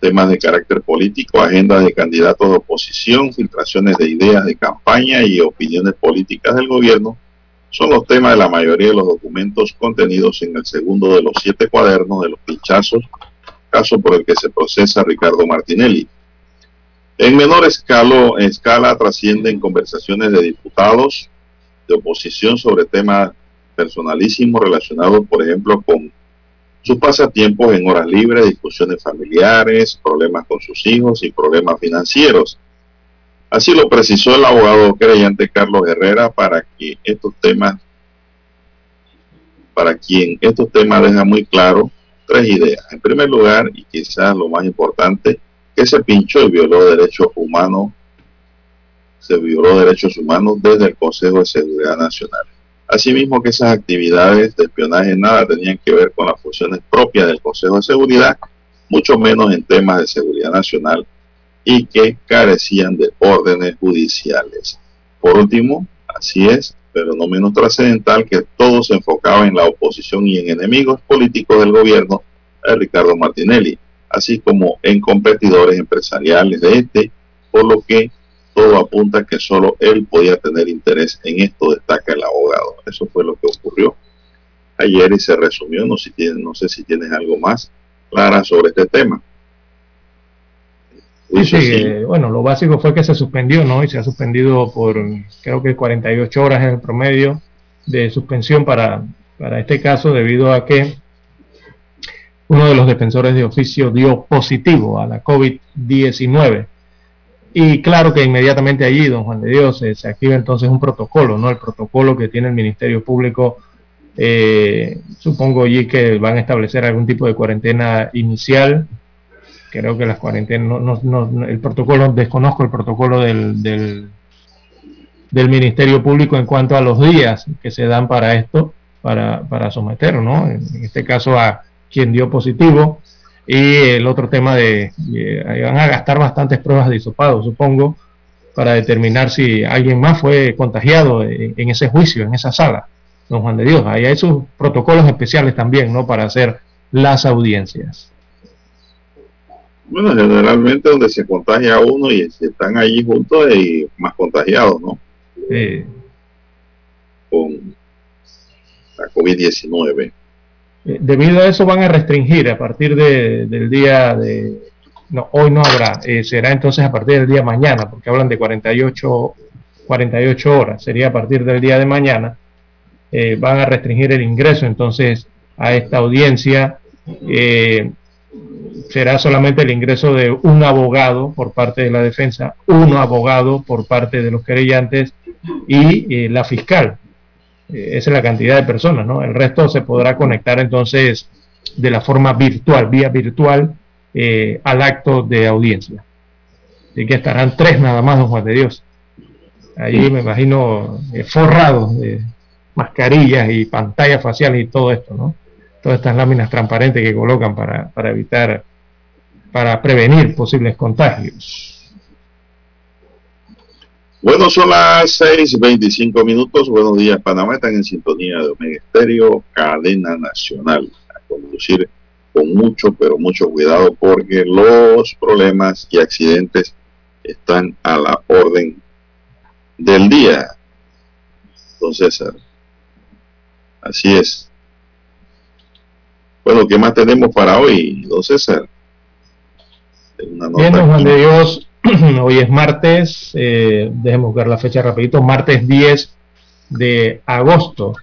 Temas de carácter político, agendas de candidatos de oposición, filtraciones de ideas de campaña y opiniones políticas del gobierno son los temas de la mayoría de los documentos contenidos en el segundo de los siete cuadernos de los pinchazos, caso por el que se procesa Ricardo Martinelli. En menor escala, escala trascienden conversaciones de diputados de oposición sobre temas personalísimos relacionados, por ejemplo, con sus pasatiempos en horas libres, discusiones familiares, problemas con sus hijos y problemas financieros. Así lo precisó el abogado creyente Carlos Herrera para que estos temas, para quien estos temas dejan muy claro tres ideas. En primer lugar, y quizás lo más importante, que se pinchó y violó derechos humanos, se violó derechos humanos desde el Consejo de Seguridad Nacional. Asimismo que esas actividades de espionaje nada tenían que ver con las funciones propias del Consejo de Seguridad, mucho menos en temas de seguridad nacional y que carecían de órdenes judiciales. Por último, así es, pero no menos trascendental, que todo se enfocaba en la oposición y en enemigos políticos del gobierno de Ricardo Martinelli, así como en competidores empresariales de este, por lo que todo apunta que solo él podía tener interés en esto, destaca el abogado. Eso fue lo que ocurrió ayer y se resumió. No, si no sé si tienes algo más, Clara, sobre este tema. Sí, sí, bueno, lo básico fue que se suspendió, ¿no? Y se ha suspendido por, creo que 48 horas en el promedio de suspensión para, para este caso, debido a que uno de los defensores de oficio dio positivo a la COVID-19 y claro que inmediatamente allí, don Juan de Dios, se activa entonces un protocolo, ¿no? El protocolo que tiene el Ministerio Público, eh, supongo allí que van a establecer algún tipo de cuarentena inicial. Creo que las cuarentenas, no, no, el protocolo, desconozco el protocolo del, del, del, Ministerio Público en cuanto a los días que se dan para esto, para, para someter, ¿no? En este caso a quien dio positivo y el otro tema de, van a gastar bastantes pruebas de hisopado, supongo, para determinar si alguien más fue contagiado en, ese juicio, en esa sala. Don Juan de Dios, ahí hay sus protocolos especiales también, ¿no? Para hacer las audiencias. Bueno, generalmente donde se contagia uno y si están allí juntos hay más contagiados, ¿no? Con la COVID-19. Eh, debido a eso van a restringir a partir del día de... No, hoy no habrá, eh, será entonces a partir del día de mañana, porque hablan de 48, 48 horas, sería a partir del día de mañana, eh, van a restringir el ingreso entonces a esta audiencia. será solamente el ingreso de un abogado por parte de la defensa, un abogado por parte de los querellantes y la fiscal. Eh, esa es la cantidad de personas, ¿no? El resto se podrá conectar entonces de la forma virtual, vía virtual, eh, al acto de audiencia. Así que estarán tres nada más, don Juan de Dios. Allí me imagino forrados de mascarillas y pantallas faciales y todo esto, ¿no? Todas estas láminas transparentes que colocan para, para evitar, para prevenir posibles contagios. Bueno, son las 6:25 minutos. Buenos días, Panamá. Están en sintonía de Omega Estéreo, cadena nacional. A conducir con mucho, pero mucho cuidado porque los problemas y accidentes están a la orden del día. Don César. Así es. Bueno, ¿qué más tenemos para hoy, don César? Bien, don Juan de Dios, (clears throat) Hoy es martes, eh, déjeme buscar la fecha rapidito, martes 10 de agosto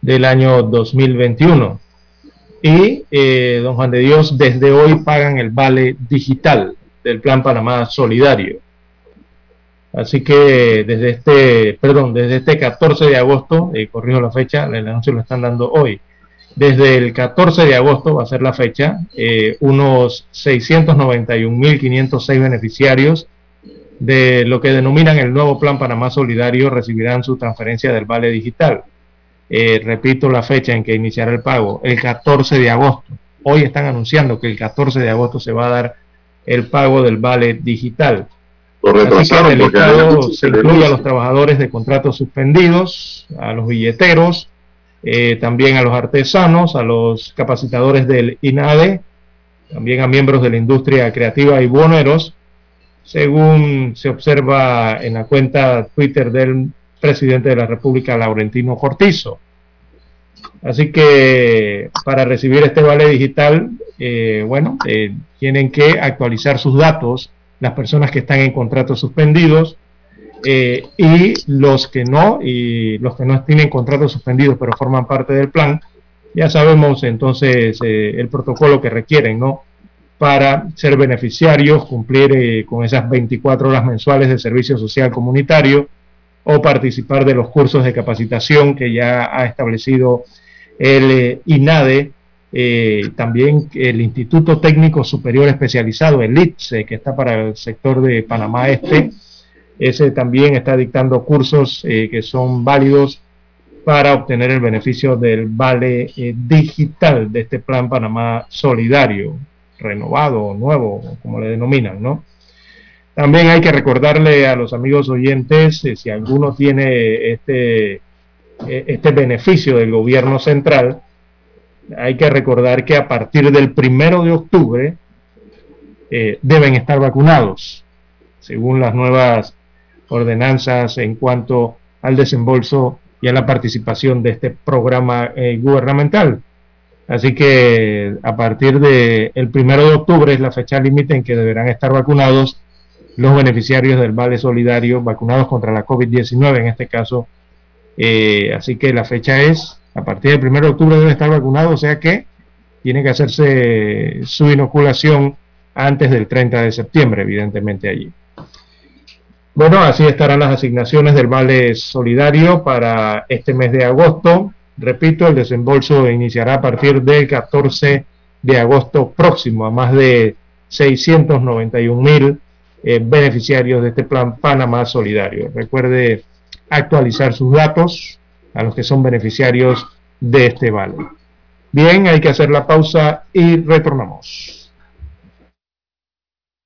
del año 2021. Y, eh, don Juan de Dios, desde hoy pagan el vale digital del Plan Panamá Solidario. Así que desde este, perdón, desde este 14 de agosto, eh, corrijo la fecha, el anuncio lo están dando hoy, desde el 14 de agosto va a ser la fecha, eh, unos 691.506 beneficiarios de lo que denominan el nuevo Plan Panamá Solidario recibirán su transferencia del Vale Digital. Eh, repito la fecha en que iniciará el pago, el 14 de agosto. Hoy están anunciando que el 14 de agosto se va a dar el pago del Vale Digital. Así que el Estado se incluye a los trabajadores de contratos suspendidos, a los billeteros, eh, también a los artesanos, a los capacitadores del INADE, también a miembros de la industria creativa y boneros, según se observa en la cuenta Twitter del presidente de la República, Laurentino Cortizo. Así que para recibir este vale digital, eh, bueno, eh, tienen que actualizar sus datos las personas que están en contratos suspendidos, eh, y los que no, y los que no tienen contratos suspendidos pero forman parte del plan, ya sabemos entonces eh, el protocolo que requieren, ¿no? Para ser beneficiarios, cumplir eh, con esas 24 horas mensuales de servicio social comunitario o participar de los cursos de capacitación que ya ha establecido el INADE, también el Instituto Técnico Superior Especializado, el ITSE, que está para el sector de Panamá Este, ese también está dictando cursos eh, que son válidos para obtener el beneficio del vale eh, digital de este plan Panamá Solidario, renovado, nuevo, como le denominan, ¿no? También hay que recordarle a los amigos oyentes, eh, si alguno tiene este, este beneficio del gobierno central, hay que recordar que a partir del primero de octubre deben estar vacunados, según las nuevas ordenanzas en cuanto al desembolso y a la participación de este programa eh, gubernamental. Así que a partir del el primero de octubre es la fecha límite en que deberán estar vacunados los beneficiarios del Vale Solidario, vacunados contra la COVID-19 en este caso. Eh, así que la fecha es, a partir del primero de octubre deben estar vacunados, o sea que tiene que hacerse su inoculación antes del 30 de septiembre, evidentemente allí. Bueno, así estarán las asignaciones del Vale Solidario para este mes de agosto. Repito, el desembolso iniciará a partir del 14 de agosto próximo a más de 691 mil eh, beneficiarios de este plan Panamá Solidario. Recuerde actualizar sus datos a los que son beneficiarios de este vale. Bien, hay que hacer la pausa y retornamos.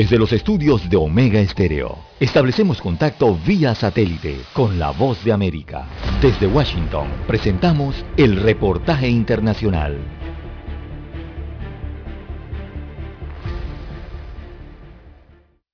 Desde los estudios de Omega Estéreo, establecemos contacto vía satélite con la voz de América. Desde Washington, presentamos el reportaje internacional.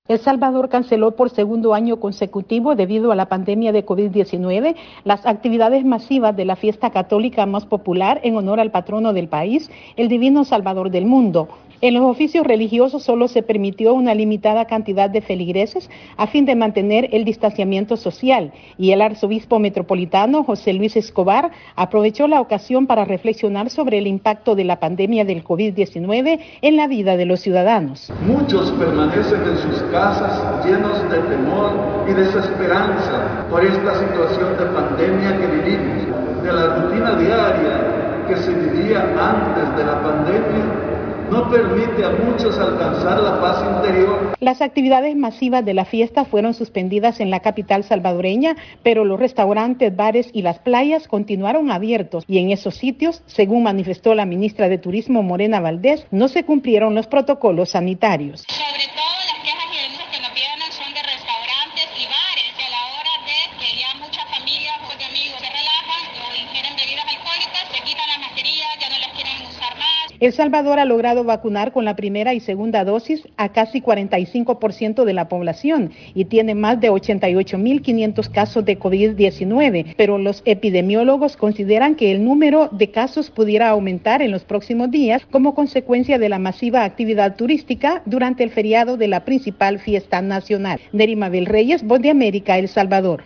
El Salvador canceló por segundo año consecutivo debido a la pandemia de COVID-19 las actividades masivas de la fiesta católica más popular en honor al patrono del país, el Divino Salvador del Mundo. En los oficios religiosos solo se permitió una limitada cantidad de feligreses a fin de mantener el distanciamiento social y el arzobispo metropolitano José Luis Escobar aprovechó la ocasión para reflexionar sobre el impacto de la pandemia del COVID-19 en la vida de los ciudadanos. Muchos permanecen en sus casas llenos de temor y desesperanza por esta situación de pandemia que vivimos, de la rutina diaria que se vivía antes de la pandemia no permite a muchos alcanzar la paz interior. Las actividades masivas de la fiesta fueron suspendidas en la capital salvadoreña, pero los restaurantes, bares y las playas continuaron abiertos y en esos sitios, según manifestó la ministra de Turismo Morena Valdés, no se cumplieron los protocolos sanitarios. Sobre todo las quejas y denuncias que nos vienen son de restaurantes y bares, que a la hora de que ya muchas familias pues, de amigos se relajan o ingieren bebidas alcohólicas, se quitan las mascarillas, ya no las quieren usar más. El Salvador ha logrado vacunar con la primera y segunda dosis a casi 45% de la población y tiene más de 88.500 casos de COVID-19, pero los epidemiólogos consideran que el número de casos pudiera aumentar en los próximos días como consecuencia de la masiva actividad turística durante el feriado de la principal fiesta nacional. Nerima Reyes, Voz de América, El Salvador.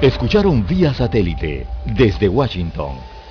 Escucharon vía satélite desde Washington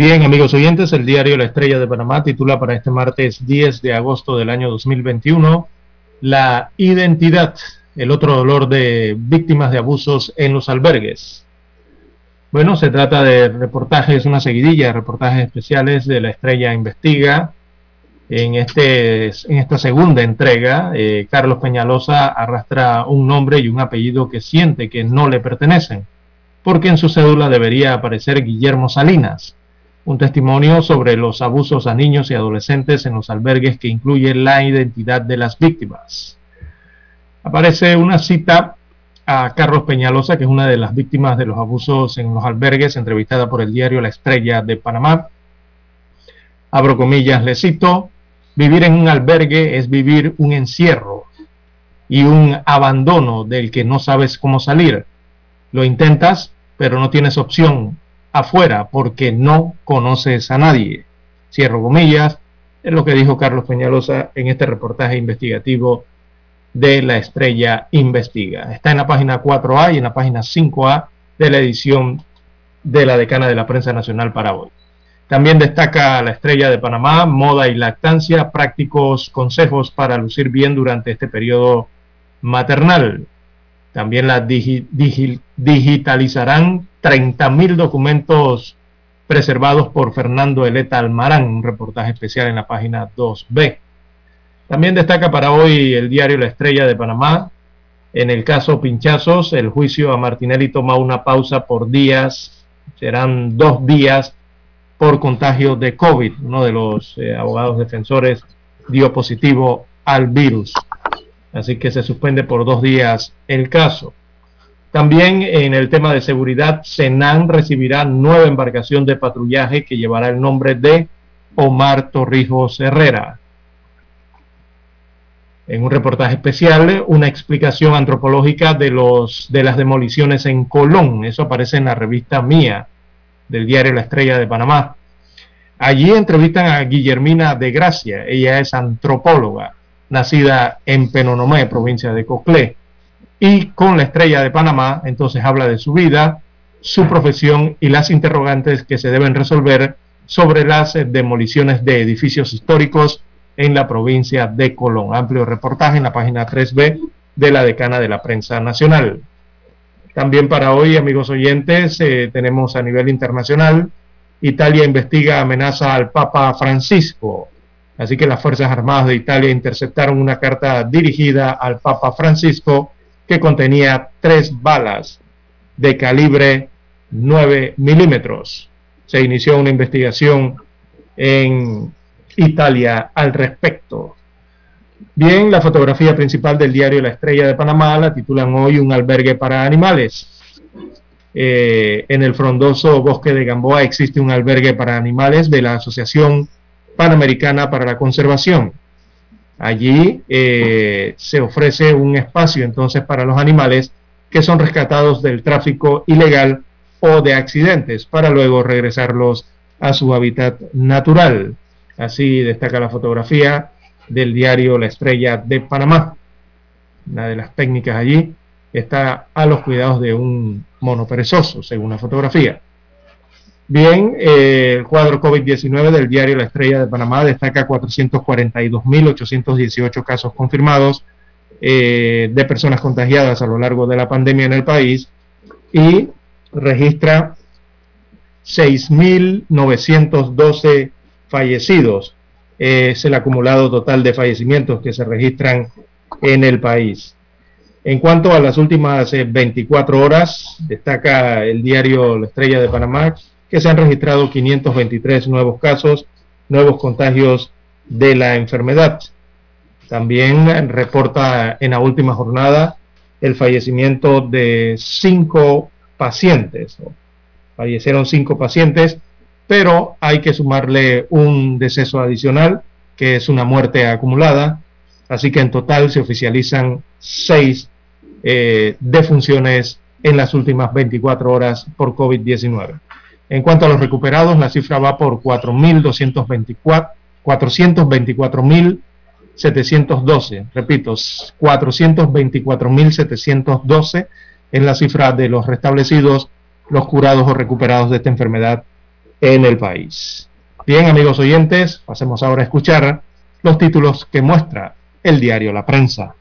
Bien, amigos oyentes, el diario La Estrella de Panamá titula para este martes 10 de agosto del año 2021 La identidad, el otro dolor de víctimas de abusos en los albergues. Bueno, se trata de reportajes, una seguidilla de reportajes especiales de La Estrella Investiga. En, este, en esta segunda entrega, eh, Carlos Peñalosa arrastra un nombre y un apellido que siente que no le pertenecen, porque en su cédula debería aparecer Guillermo Salinas un testimonio sobre los abusos a niños y adolescentes en los albergues que incluye la identidad de las víctimas. Aparece una cita a Carlos Peñalosa, que es una de las víctimas de los abusos en los albergues, entrevistada por el diario La Estrella de Panamá. Abro comillas, le cito, vivir en un albergue es vivir un encierro y un abandono del que no sabes cómo salir. Lo intentas, pero no tienes opción afuera porque no conoces a nadie. Cierro comillas, es lo que dijo Carlos Peñalosa en este reportaje investigativo de La Estrella Investiga. Está en la página 4A y en la página 5A de la edición de la decana de la prensa nacional para hoy. También destaca la estrella de Panamá, moda y lactancia, prácticos consejos para lucir bien durante este periodo maternal. También la digitalizarán 30.000 documentos preservados por Fernando Eleta Almarán, un reportaje especial en la página 2B. También destaca para hoy el diario La Estrella de Panamá. En el caso Pinchazos, el juicio a Martinelli toma una pausa por días, serán dos días por contagio de COVID. Uno de los eh, abogados defensores dio positivo al virus. Así que se suspende por dos días el caso. También en el tema de seguridad, Senan recibirá nueva embarcación de patrullaje que llevará el nombre de Omar Torrijos Herrera. En un reportaje especial, una explicación antropológica de, los, de las demoliciones en Colón. Eso aparece en la revista Mía del diario La Estrella de Panamá. Allí entrevistan a Guillermina de Gracia. Ella es antropóloga, nacida en Penonomé, provincia de Coclé. Y con La Estrella de Panamá, entonces habla de su vida, su profesión y las interrogantes que se deben resolver sobre las demoliciones de edificios históricos en la provincia de Colón. Amplio reportaje en la página 3B de la decana de la prensa nacional. También para hoy, amigos oyentes, eh, tenemos a nivel internacional Italia investiga amenaza al Papa Francisco. Así que las Fuerzas Armadas de Italia interceptaron una carta dirigida al Papa Francisco que contenía tres balas de calibre 9 milímetros. Se inició una investigación en Italia al respecto. Bien, la fotografía principal del diario La Estrella de Panamá la titulan hoy Un albergue para animales. Eh, en el frondoso bosque de Gamboa existe un albergue para animales de la Asociación Panamericana para la Conservación. Allí eh, se ofrece un espacio entonces para los animales que son rescatados del tráfico ilegal o de accidentes para luego regresarlos a su hábitat natural. Así destaca la fotografía del diario La Estrella de Panamá. Una de las técnicas allí está a los cuidados de un mono perezoso, según la fotografía. Bien, eh, el cuadro COVID-19 del diario La Estrella de Panamá destaca 442.818 casos confirmados eh, de personas contagiadas a lo largo de la pandemia en el país y registra 6.912 fallecidos. es el acumulado total de fallecimientos que se registran en el país. En cuanto a las últimas 24 eh, horas, destaca el diario La Estrella de Panamá que se han registrado 523 nuevos casos, nuevos contagios de la enfermedad. También reporta en la última jornada el fallecimiento de cinco pacientes. Fallecieron cinco pacientes, pero hay que sumarle un deceso adicional, que es una muerte acumulada. Así que en total se oficializan seis eh, defunciones en las últimas 24 horas por COVID-19. En cuanto a los recuperados, la cifra va por 4.224, 424.712. Repito, 424.712 es la cifra de los restablecidos, los curados o recuperados de esta enfermedad en el país. Bien, amigos oyentes, pasemos ahora a escuchar los títulos que muestra el diario La Prensa.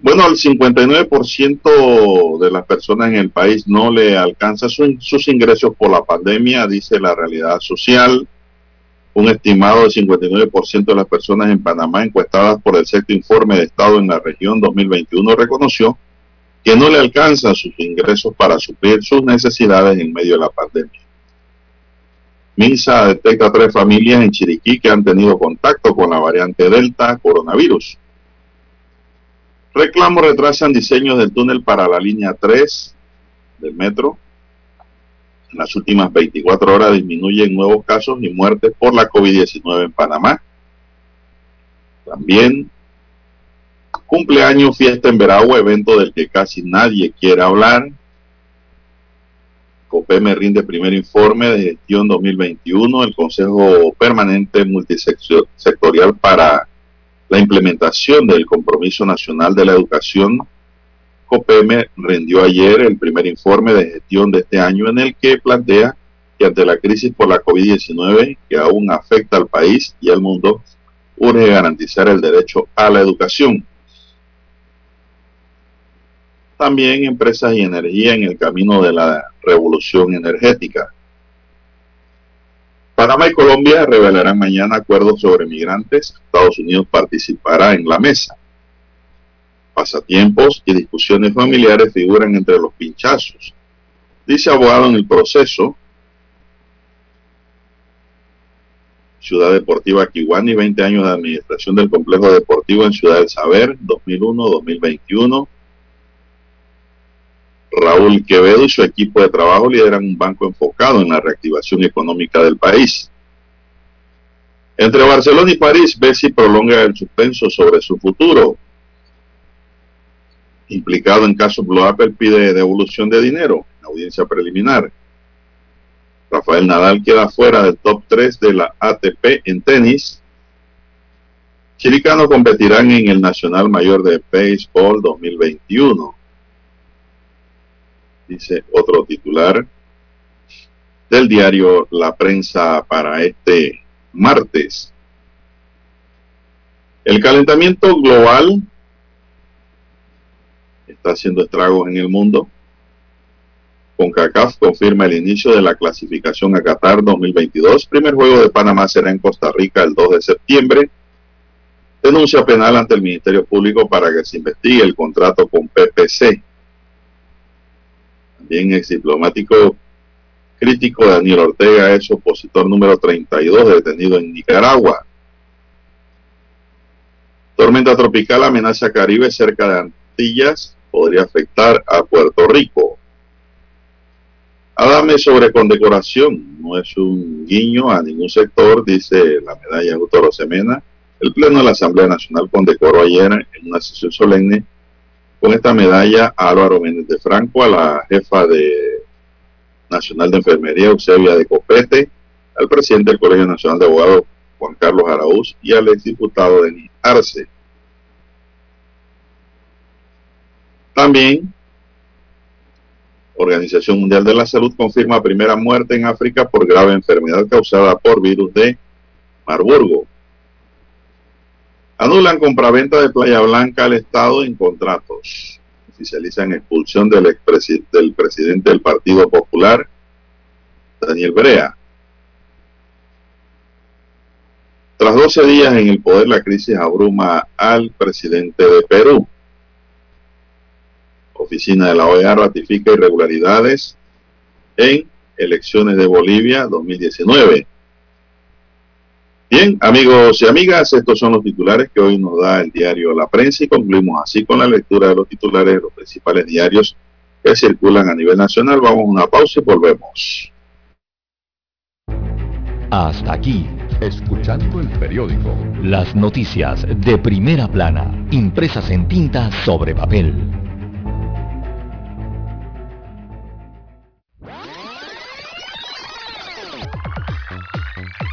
Bueno, el 59% de las personas en el país no le alcanza sus ingresos por la pandemia, dice la realidad social. Un estimado del 59% de las personas en Panamá encuestadas por el sexto informe de Estado en la región 2021 reconoció que no le alcanzan sus ingresos para suplir sus necesidades en medio de la pandemia. MINSA detecta tres familias en Chiriquí que han tenido contacto con la variante Delta coronavirus. Reclamo retrasan diseños del túnel para la línea 3 del metro. En las últimas 24 horas disminuyen nuevos casos y muertes por la COVID-19 en Panamá. También cumpleaños, fiesta en Veragua, evento del que casi nadie quiere hablar. COPEME rinde primer informe de gestión 2021, el Consejo Permanente Multisectorial para la implementación del Compromiso Nacional de la Educación, COPEME rendió ayer el primer informe de gestión de este año en el que plantea que ante la crisis por la COVID-19 que aún afecta al país y al mundo, urge garantizar el derecho a la educación. También empresas y energía en el camino de la revolución energética. Panamá y Colombia revelarán mañana acuerdos sobre migrantes. Estados Unidos participará en la mesa. Pasatiempos y discusiones familiares figuran entre los pinchazos. Dice abogado en el proceso. Ciudad Deportiva Kiwani, 20 años de administración del complejo deportivo en Ciudad del Saber, 2001-2021. Raúl Quevedo y su equipo de trabajo lideran un banco enfocado en la reactivación económica del país. Entre Barcelona y París, Bessi prolonga el suspenso sobre su futuro. Implicado en caso Blue Apple pide devolución de dinero en audiencia preliminar. Rafael Nadal queda fuera del top 3 de la ATP en tenis. Chilicanos competirán en el Nacional Mayor de Béisbol 2021. Dice otro titular del diario La Prensa para este martes. El calentamiento global está haciendo estragos en el mundo. CONCACAF confirma el inicio de la clasificación a Qatar 2022. Primer juego de Panamá será en Costa Rica el 2 de septiembre. Denuncia penal ante el Ministerio Público para que se investigue el contrato con PPC. También ex diplomático crítico Daniel Ortega es opositor número 32 detenido en Nicaragua. Tormenta tropical amenaza Caribe cerca de Antillas, podría afectar a Puerto Rico. Adame sobre condecoración, no es un guiño a ningún sector, dice la medalla Autor Semena. El Pleno de la Asamblea Nacional condecoró ayer en una sesión solemne con esta medalla a Álvaro Méndez de Franco, a la jefa de Nacional de Enfermería, Eusebia de Copete, al presidente del Colegio Nacional de Abogados, Juan Carlos Araúz, y al exdiputado Denis Arce. También, Organización Mundial de la Salud confirma primera muerte en África por grave enfermedad causada por virus de Marburgo. Anulan compraventa de Playa Blanca al Estado en contratos oficializan expulsión del, del presidente del Partido Popular, Daniel Brea. Tras 12 días en el poder, la crisis abruma al presidente de Perú. Oficina de la OEA ratifica irregularidades en elecciones de Bolivia 2019. Bien, amigos y amigas, estos son los titulares que hoy nos da el diario La Prensa y concluimos así con la lectura de los titulares de los principales diarios que circulan a nivel nacional. Vamos a una pausa y volvemos. Hasta aquí, escuchando el periódico. Las noticias de primera plana, impresas en tinta sobre papel.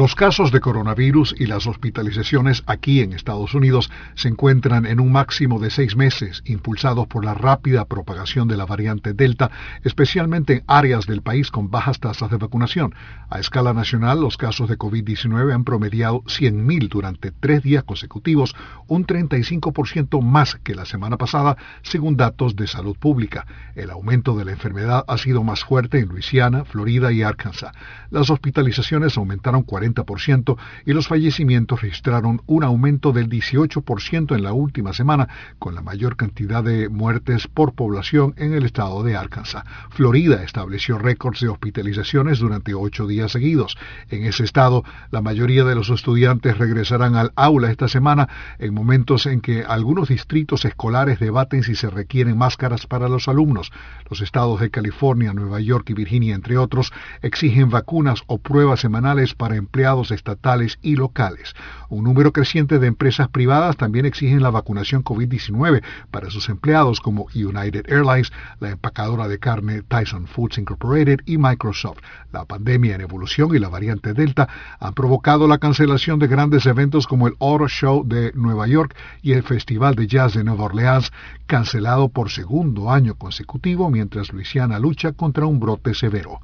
Los casos de coronavirus y las hospitalizaciones aquí en Estados Unidos se encuentran en un máximo de seis meses, impulsados por la rápida propagación de la variante Delta, especialmente en áreas del país con bajas tasas de vacunación. A escala nacional, los casos de COVID-19 han promediado 100.000 durante tres días consecutivos, un 35% más que la semana pasada, según datos de salud pública. El aumento de la enfermedad ha sido más fuerte en Luisiana, Florida y Arkansas. Las hospitalizaciones aumentaron 40 40% y los fallecimientos registraron un aumento del 18% en la última semana, con la mayor cantidad de muertes por población en el estado de Arkansas. Florida estableció récords de hospitalizaciones durante ocho días seguidos. En ese estado, la mayoría de los estudiantes regresarán al aula esta semana en momentos en que algunos distritos escolares debaten si se requieren máscaras para los alumnos. Los estados de California, Nueva York y Virginia, entre otros, exigen vacunas o pruebas semanales para empleados estatales y locales. Un número creciente de empresas privadas también exigen la vacunación COVID-19 para sus empleados como United Airlines, la empacadora de carne Tyson Foods Incorporated y Microsoft. La pandemia en evolución y la variante Delta han provocado la cancelación de grandes eventos como el Auto Show de Nueva York y el Festival de Jazz de Nueva Orleans, cancelado por segundo año consecutivo mientras Luisiana lucha contra un brote severo.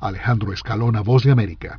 Alejandro Escalona, Voz de América.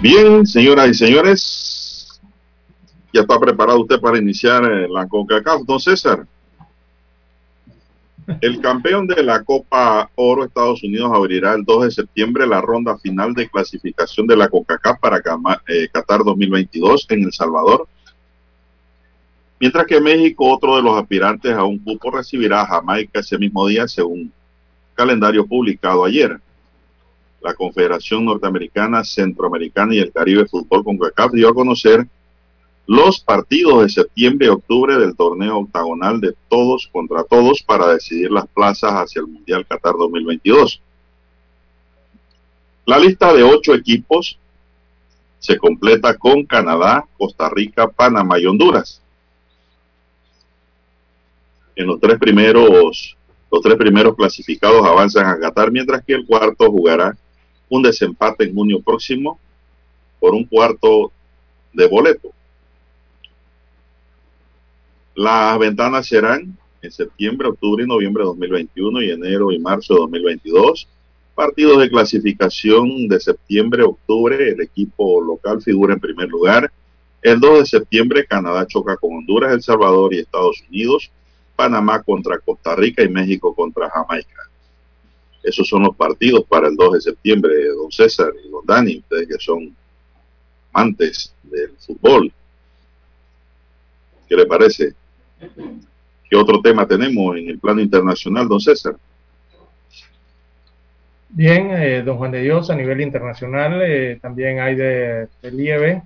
Bien, señoras y señores, ya está preparado usted para iniciar eh, la CONCACAF, don César. El campeón de la Copa Oro Estados Unidos abrirá el 2 de septiembre la ronda final de clasificación de la CONCACAF para eh, Qatar 2022 en El Salvador. Mientras que México, otro de los aspirantes a un cupo, recibirá a Jamaica ese mismo día según calendario publicado ayer la Confederación Norteamericana, Centroamericana y el Caribe Fútbol con CACAF dio a conocer los partidos de septiembre y octubre del torneo octagonal de todos contra todos para decidir las plazas hacia el Mundial Qatar 2022. La lista de ocho equipos se completa con Canadá, Costa Rica, Panamá y Honduras. En los tres primeros, los tres primeros clasificados avanzan a Qatar, mientras que el cuarto jugará un desempate en junio próximo por un cuarto de boleto. Las ventanas serán en septiembre, octubre y noviembre de 2021 y enero y marzo de 2022. Partidos de clasificación de septiembre, octubre, el equipo local figura en primer lugar. El 2 de septiembre, Canadá choca con Honduras, El Salvador y Estados Unidos. Panamá contra Costa Rica y México contra Jamaica. Esos son los partidos para el 2 de septiembre, don César y don Dani, ustedes que son amantes del fútbol. ¿Qué le parece? ¿Qué otro tema tenemos en el plano internacional, don César? Bien, eh, don Juan de Dios, a nivel internacional eh, también hay de relieve.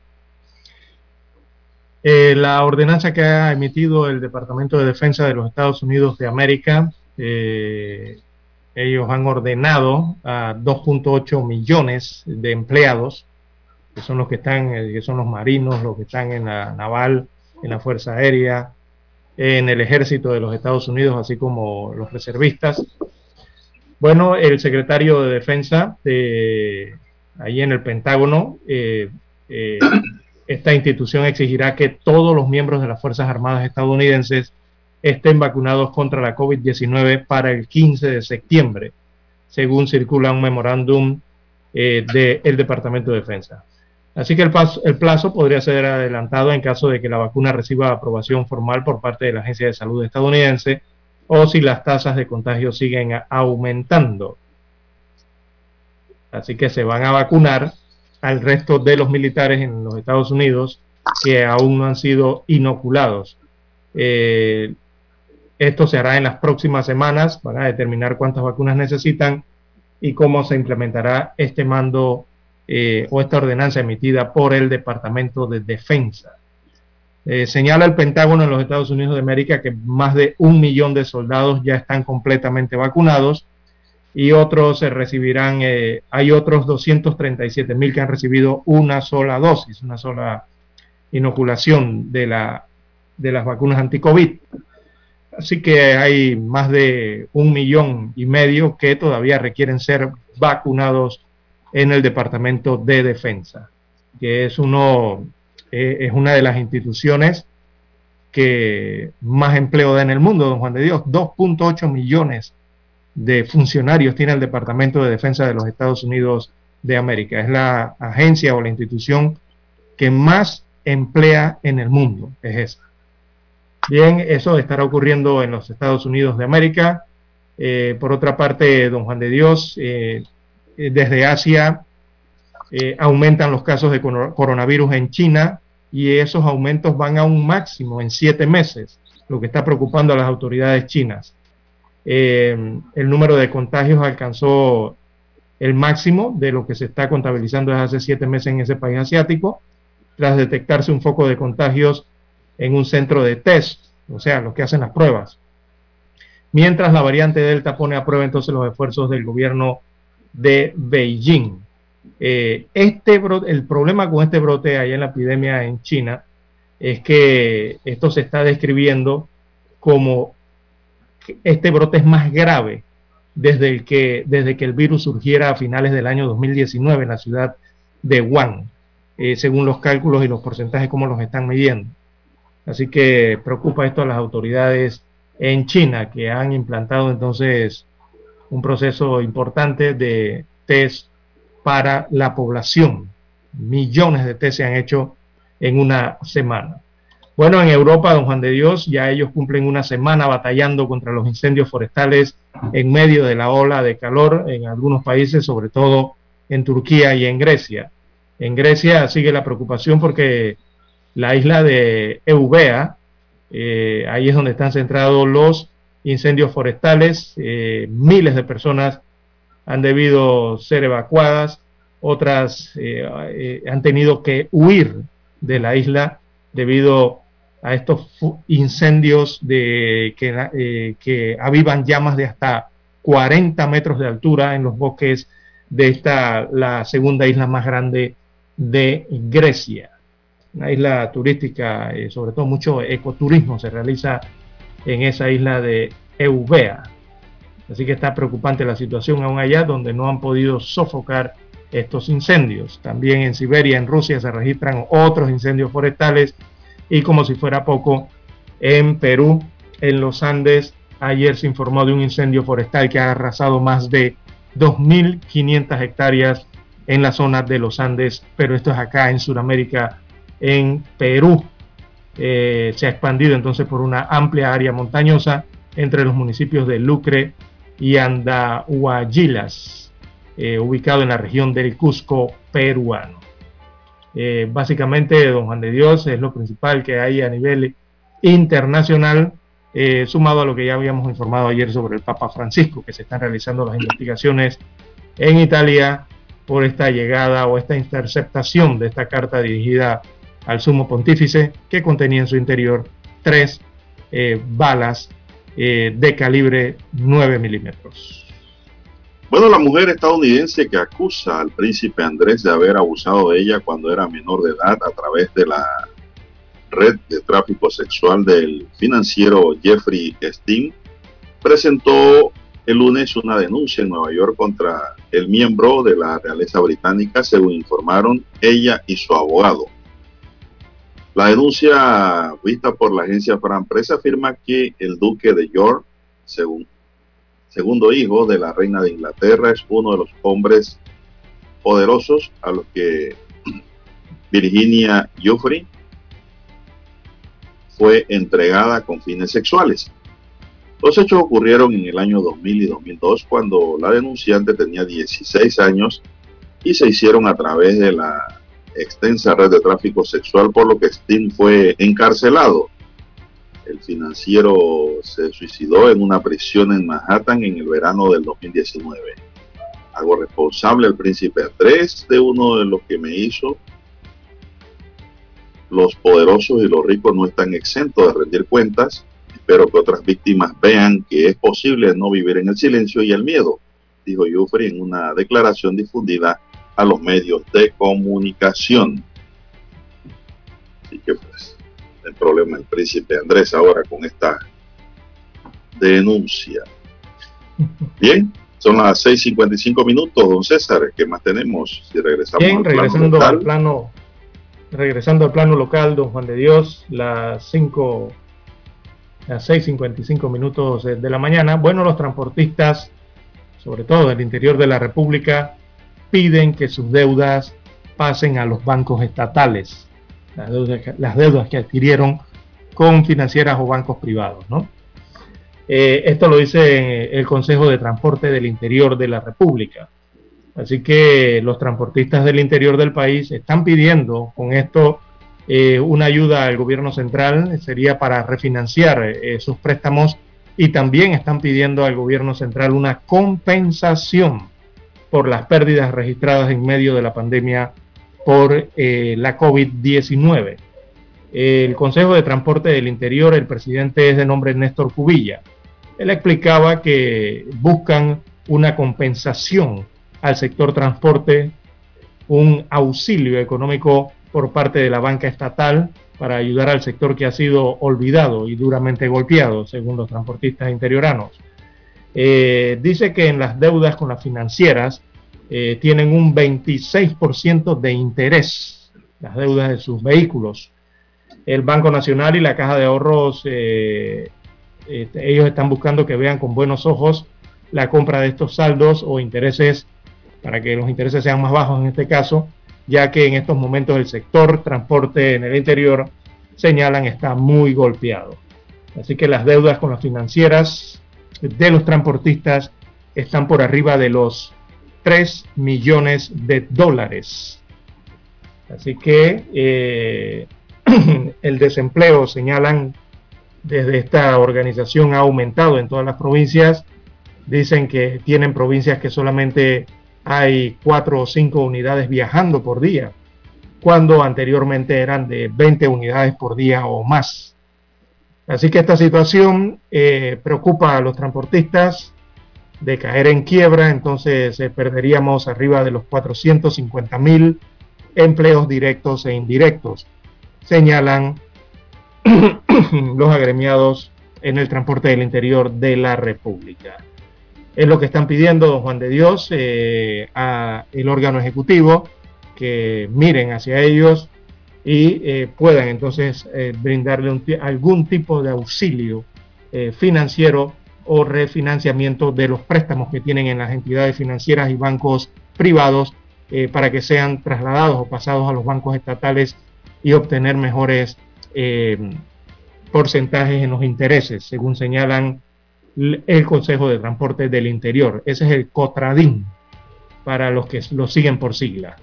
Eh, la ordenanza que ha emitido el Departamento de Defensa de los Estados Unidos de América ellos han ordenado a 2.8 millones de empleados, que son los que están, eh, que son los marinos, los que están en la naval, en la Fuerza Aérea, en el ejército de los Estados Unidos, así como los reservistas. Bueno, el secretario de Defensa de ahí en el Pentágono, eh, eh, esta institución exigirá que todos los miembros de las Fuerzas Armadas estadounidenses estén vacunados contra la COVID-19 para el 15 de septiembre, según circula un memorándum eh, del Departamento de Defensa. Así que el, plazo podría ser adelantado en caso de que la vacuna reciba aprobación formal por parte de la Agencia de Salud estadounidense o si las tasas de contagio siguen aumentando. Así que se van a vacunar al resto de los militares en los Estados Unidos que aún no han sido inoculados. Eh, esto se hará en las próximas semanas, van a determinar cuántas vacunas necesitan y cómo se implementará este mando eh, o esta ordenanza emitida por el Departamento de Defensa. Eh, señala el Pentágono en los Estados Unidos de América que más de un millón de soldados ya están completamente vacunados y otros se recibirán, eh, hay otros 237 mil que han recibido una sola dosis, una sola inoculación de, de las vacunas anti-COVID. Así que hay más de un millón y medio que todavía requieren ser vacunados en el Departamento de Defensa, que es, uno, eh, es una de las instituciones que más empleo da en el mundo, don Juan de Dios. 2.8 millones de funcionarios tiene el Departamento de Defensa de los Estados Unidos de América. Es la agencia o la institución que más emplea en el mundo, es esa. Bien, eso estará ocurriendo en los Estados Unidos de América. Eh, por otra parte, don Juan de Dios, eh, desde Asia eh, aumentan los casos de coronavirus en China y esos aumentos van a un máximo en siete meses, lo que está preocupando a las autoridades chinas. el número de contagios alcanzó el máximo de lo que se está contabilizando desde hace siete meses en ese país asiático, tras detectarse un foco de contagios en un centro de test, o sea, los que hacen las pruebas. Mientras la variante Delta pone a prueba entonces los esfuerzos del gobierno de Beijing. Eh, este el problema con este brote allá en la epidemia en China es que esto se está describiendo como este brote es más grave desde, el que, desde que el virus surgiera a finales del año 2019 en la ciudad de Wuhan, eh, según los cálculos y los porcentajes como los están midiendo. Así que preocupa esto a las autoridades en China, que han implantado entonces un proceso importante de test para la población. Millones de test se han hecho en una semana. Bueno, en Europa, don Juan de Dios, ya ellos cumplen una semana batallando contra los incendios forestales en medio de la ola de calor en algunos países, sobre todo en Turquía y en Grecia. En Grecia sigue la preocupación porque la isla de Eubea, eh, ahí es donde están centrados los incendios forestales, eh, miles de personas han debido ser evacuadas, otras eh, han tenido que huir de la isla debido a estos incendios de, que, que avivan llamas de hasta 40 metros de altura en los bosques de esta, la segunda isla más grande de Grecia. Una isla turística, eh, sobre todo mucho ecoturismo se realiza en esa isla de Eubea. Así que está preocupante la situación aún allá, donde no han podido sofocar estos incendios. También en Siberia, en Rusia, se registran otros incendios forestales y como si fuera poco, en Perú, en los Andes, ayer se informó de un incendio forestal que ha arrasado más de 2.500 hectáreas en la zona de los Andes, pero esto es acá en Sudamérica, en Perú. Eh, se ha expandido entonces por una amplia área montañosa entre los municipios de Lucre y Andahuayilas, eh, ubicado en la región del Cusco peruano. Eh, básicamente, don Juan de Dios es lo principal que hay a nivel internacional, sumado a lo que ya habíamos informado ayer sobre el Papa Francisco, que se están realizando las investigaciones en Italia por esta llegada o esta interceptación de esta carta dirigida al sumo pontífice que contenía en su interior tres eh, balas de calibre 9 milímetros. Bueno, la mujer estadounidense que acusa al príncipe Andrés de haber abusado de ella cuando era menor de edad a través de la red de tráfico sexual del financiero Jeffrey Steen presentó el lunes una denuncia en Nueva York contra el miembro de la realeza británica, según informaron ella y su abogado. La denuncia vista por la agencia Fran Press afirma que el duque de York, segundo hijo de la reina de Inglaterra, es uno de los hombres poderosos a los que (clears throat) Virginia Giuffre fue entregada con fines sexuales. Los hechos ocurrieron en el año 2000 y 2002 cuando la denunciante tenía 16 años y se hicieron a través de la extensa red de tráfico sexual por lo que Steen fue encarcelado el financiero se suicidó en una prisión en Manhattan en el verano del 2019. Hago responsable al príncipe Andrés de uno de los que me hizo. Los poderosos y los ricos no están exentos de rendir cuentas. Espero que otras víctimas vean que es posible no vivir en el silencio y el miedo, dijo Jeffrey en una declaración difundida a los medios de comunicación. Así que pues el problema el príncipe Andrés ahora con esta denuncia. Bien, son las 6.55 minutos, don César. ¿Qué más tenemos? Si regresamos Bien, regresando al plano, regresando al plano local, don Juan de Dios, las 5, las 6.55 minutos de la mañana. Bueno, los transportistas, sobre todo del interior de la República, piden que sus deudas pasen a los bancos estatales, las deudas, que adquirieron con financieras o bancos privados, ¿no? Eh, esto lo dice el Consejo de Transporte del Interior de la República. Así que los transportistas del interior del país están pidiendo con esto eh, una ayuda al gobierno central, sería para refinanciar eh, sus préstamos y también están pidiendo al gobierno central una compensación por las pérdidas registradas en medio de la pandemia por la COVID-19. El Consejo de Transporte del Interior, el presidente es de nombre Néstor Cubilla él explicaba que buscan una compensación al sector transporte, un auxilio económico por parte de la banca estatal para ayudar al sector que ha sido olvidado y duramente golpeado, según los transportistas interioranos. Eh, dice que en las deudas con las financieras eh, tienen un 26% de interés, las deudas de sus vehículos. El Banco Nacional y la Caja de Ahorros eh, este, ellos están buscando que vean con buenos ojos la compra de estos saldos o intereses para que los intereses sean más bajos en este caso, ya que en estos momentos el sector transporte en el interior señalan está muy golpeado. Así que las deudas con las financieras de los transportistas están por arriba de los 3 millones de dólares. Así que eh, (clears throat) el desempleo señalan desde esta organización ha aumentado en todas las provincias. Dicen que tienen provincias que solamente hay cuatro o cinco unidades viajando por día, cuando anteriormente eran de 20 unidades por día o más. Así que esta situación eh, preocupa a los transportistas de caer en quiebra, entonces eh, perderíamos arriba de los 450 mil empleos directos e indirectos, señalan (clears throat) los agremiados en el transporte del interior de la República. Es lo que están pidiendo, don Juan de Dios, eh, a el órgano ejecutivo, que miren hacia ellos y eh, puedan entonces eh, brindarle algún tipo de auxilio financiero o refinanciamiento de los préstamos que tienen en las entidades financieras y bancos privados para que sean trasladados o pasados a los bancos estatales y obtener mejores eh, porcentajes en los intereses, según señalan el Consejo de Transporte del Interior. Ese es el COTRADIN, para los que lo siguen por sigla.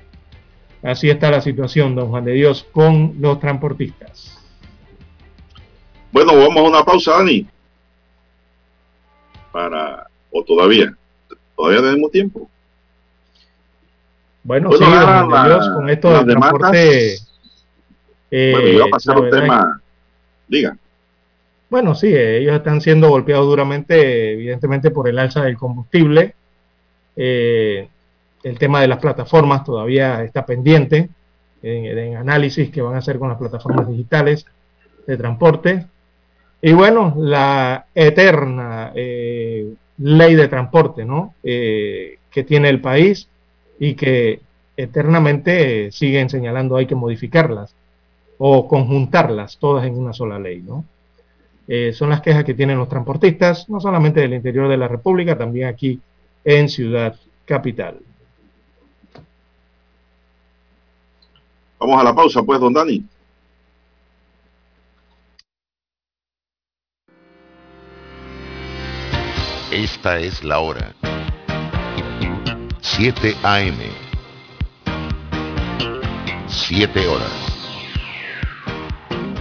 Así está la situación, don Juan de Dios, con los transportistas. Bueno, vamos a una pausa, Dani. Para, o todavía, todavía tenemos tiempo. Bueno, sí, don Juan de Dios, con esto del transporte bueno, iba a eh, pasar un tema. Diga. Bueno, sí, ellos están siendo golpeados duramente, evidentemente, por el alza del combustible. Eh, el tema de las plataformas todavía está pendiente en, análisis que van a hacer con las plataformas digitales de transporte. Y bueno, la eterna eh, ley de transporte ¿no? que tiene el país y que eternamente siguen señalando hay que modificarlas o conjuntarlas todas en una sola ley, ¿no? Eh, son las quejas que tienen los transportistas, no solamente del interior de la República, también aquí en Ciudad Capital. Vamos a la pausa, pues, don Dani. Esta es la hora. 7 AM. 7 horas.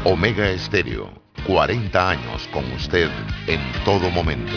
Omega Estéreo, 40 años con usted en todo momento.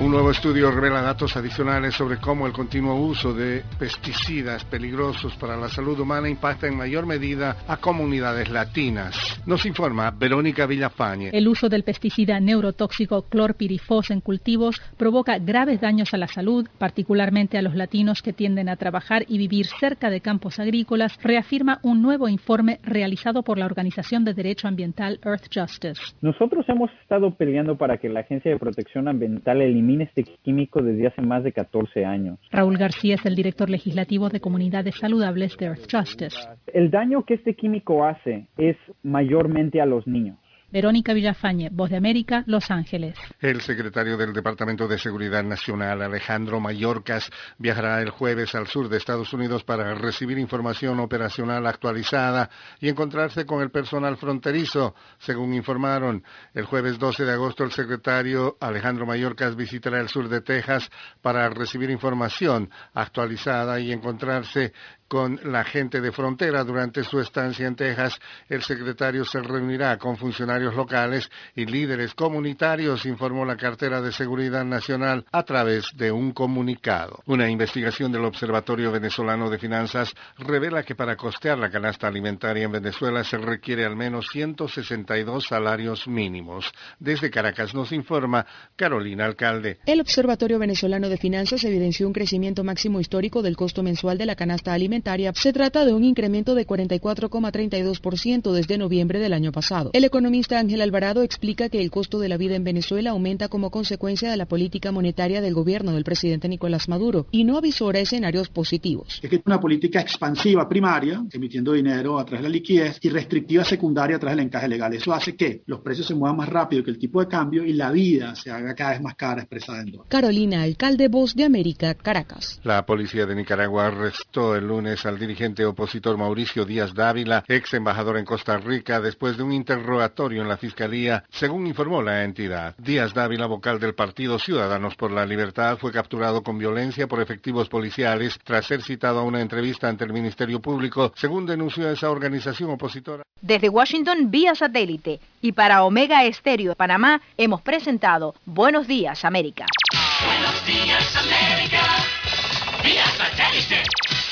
Un nuevo estudio revela datos adicionales sobre cómo el continuo uso de pesticidas peligrosos para la salud humana impacta en mayor medida a comunidades latinas. Nos informa Verónica Villafañe. El uso del pesticida neurotóxico clorpirifos en cultivos provoca graves daños a la salud, particularmente a los latinos que tienden a trabajar y vivir cerca de campos agrícolas, reafirma un nuevo informe realizado por la organización de derecho ambiental Earth Justice. Nosotros hemos estado peleando para que la Agencia de Protección Ambiental elimine este químico desde hace más de 14 años. Raúl García es el director legislativo de Comunidades Saludables de Earth Justice. El daño que este químico hace es mayormente a los niños. Verónica Villafañe, Voz de América, Los Ángeles. El secretario del Departamento de Seguridad Nacional, Alejandro Mayorkas, viajará el jueves al sur de Estados Unidos para recibir información operacional actualizada y encontrarse con el personal fronterizo. Según informaron, el jueves 12 de agosto el secretario Alejandro Mayorkas visitará el sur de Texas para recibir información actualizada y encontrarse con la gente de frontera durante su estancia en Texas. El secretario se reunirá con funcionarios locales y líderes comunitarios, informó la cartera de Seguridad Nacional a través de un comunicado. Una investigación del Observatorio Venezolano de Finanzas revela que para costear la canasta alimentaria en Venezuela se requiere al menos 162 salarios mínimos. Desde Caracas nos informa Carolina Alcalde. El Observatorio Venezolano de Finanzas evidenció un crecimiento máximo histórico del costo mensual de la canasta alimentaria se trata de un incremento de 44,32% desde noviembre del año pasado. El economista Ángel Alvarado explica que el costo de la vida en Venezuela aumenta como consecuencia de la política monetaria del gobierno del presidente Nicolás Maduro y no avisora escenarios positivos. Es que una política expansiva primaria, emitiendo dinero a través de la liquidez, y restrictiva secundaria a través del encaje legal. Eso hace que los precios se muevan más rápido que el tipo de cambio y la vida se haga cada vez más cara expresada en dólares. Carolina, alcalde Voz de América, Caracas. La policía de Nicaragua arrestó el lunes al dirigente opositor Mauricio Díaz Dávila, ex embajador en Costa Rica, después de un interrogatorio en la Fiscalía, según informó la entidad. Díaz Dávila, vocal del partido Ciudadanos por la Libertad, fue capturado con violencia por efectivos policiales tras ser citado a una entrevista ante el Ministerio Público, según denunció esa organización opositora. Desde Washington, vía satélite, y para Omega Estéreo de Panamá, hemos presentado Buenos Días, América. Buenos días, América. Vía satélite.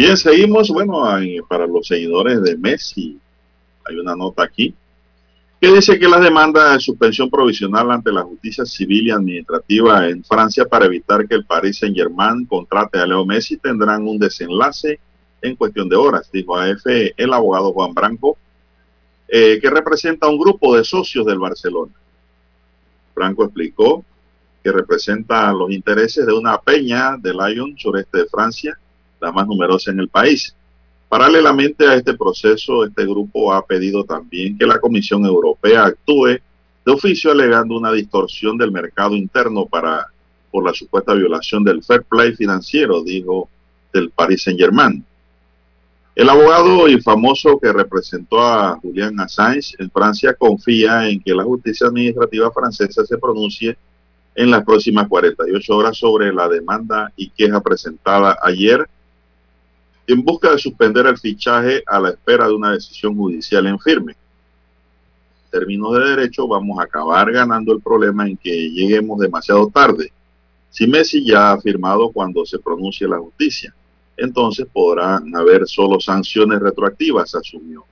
Bien, seguimos. Bueno, para los seguidores de Messi, hay una nota aquí que dice que las demandas de suspensión provisional ante la justicia civil y administrativa en Francia para evitar que el Paris Saint-Germain contrate a Leo Messi tendrán un desenlace en cuestión de horas, dijo AF el abogado Juan Branco, eh, que representa a un grupo de socios del Barcelona. Branco explicó que representa los intereses de una peña de Lyon, sureste de Francia, la más numerosa en el país. Paralelamente a este proceso, este grupo ha pedido también que la Comisión Europea actúe de oficio alegando una distorsión del mercado interno para por la supuesta violación del fair play financiero, dijo del Paris Saint-Germain. El abogado y famoso que representó a Julian Assange en Francia confía en que la justicia administrativa francesa se pronuncie en las próximas 48 horas sobre la demanda y queja presentada ayer en busca de suspender el fichaje a la espera de una decisión judicial en firme. En términos de derecho, vamos a acabar ganando el problema en que lleguemos demasiado tarde. Si Messi ya ha firmado cuando se pronuncie la justicia, entonces podrán haber solo sanciones retroactivas, asumió.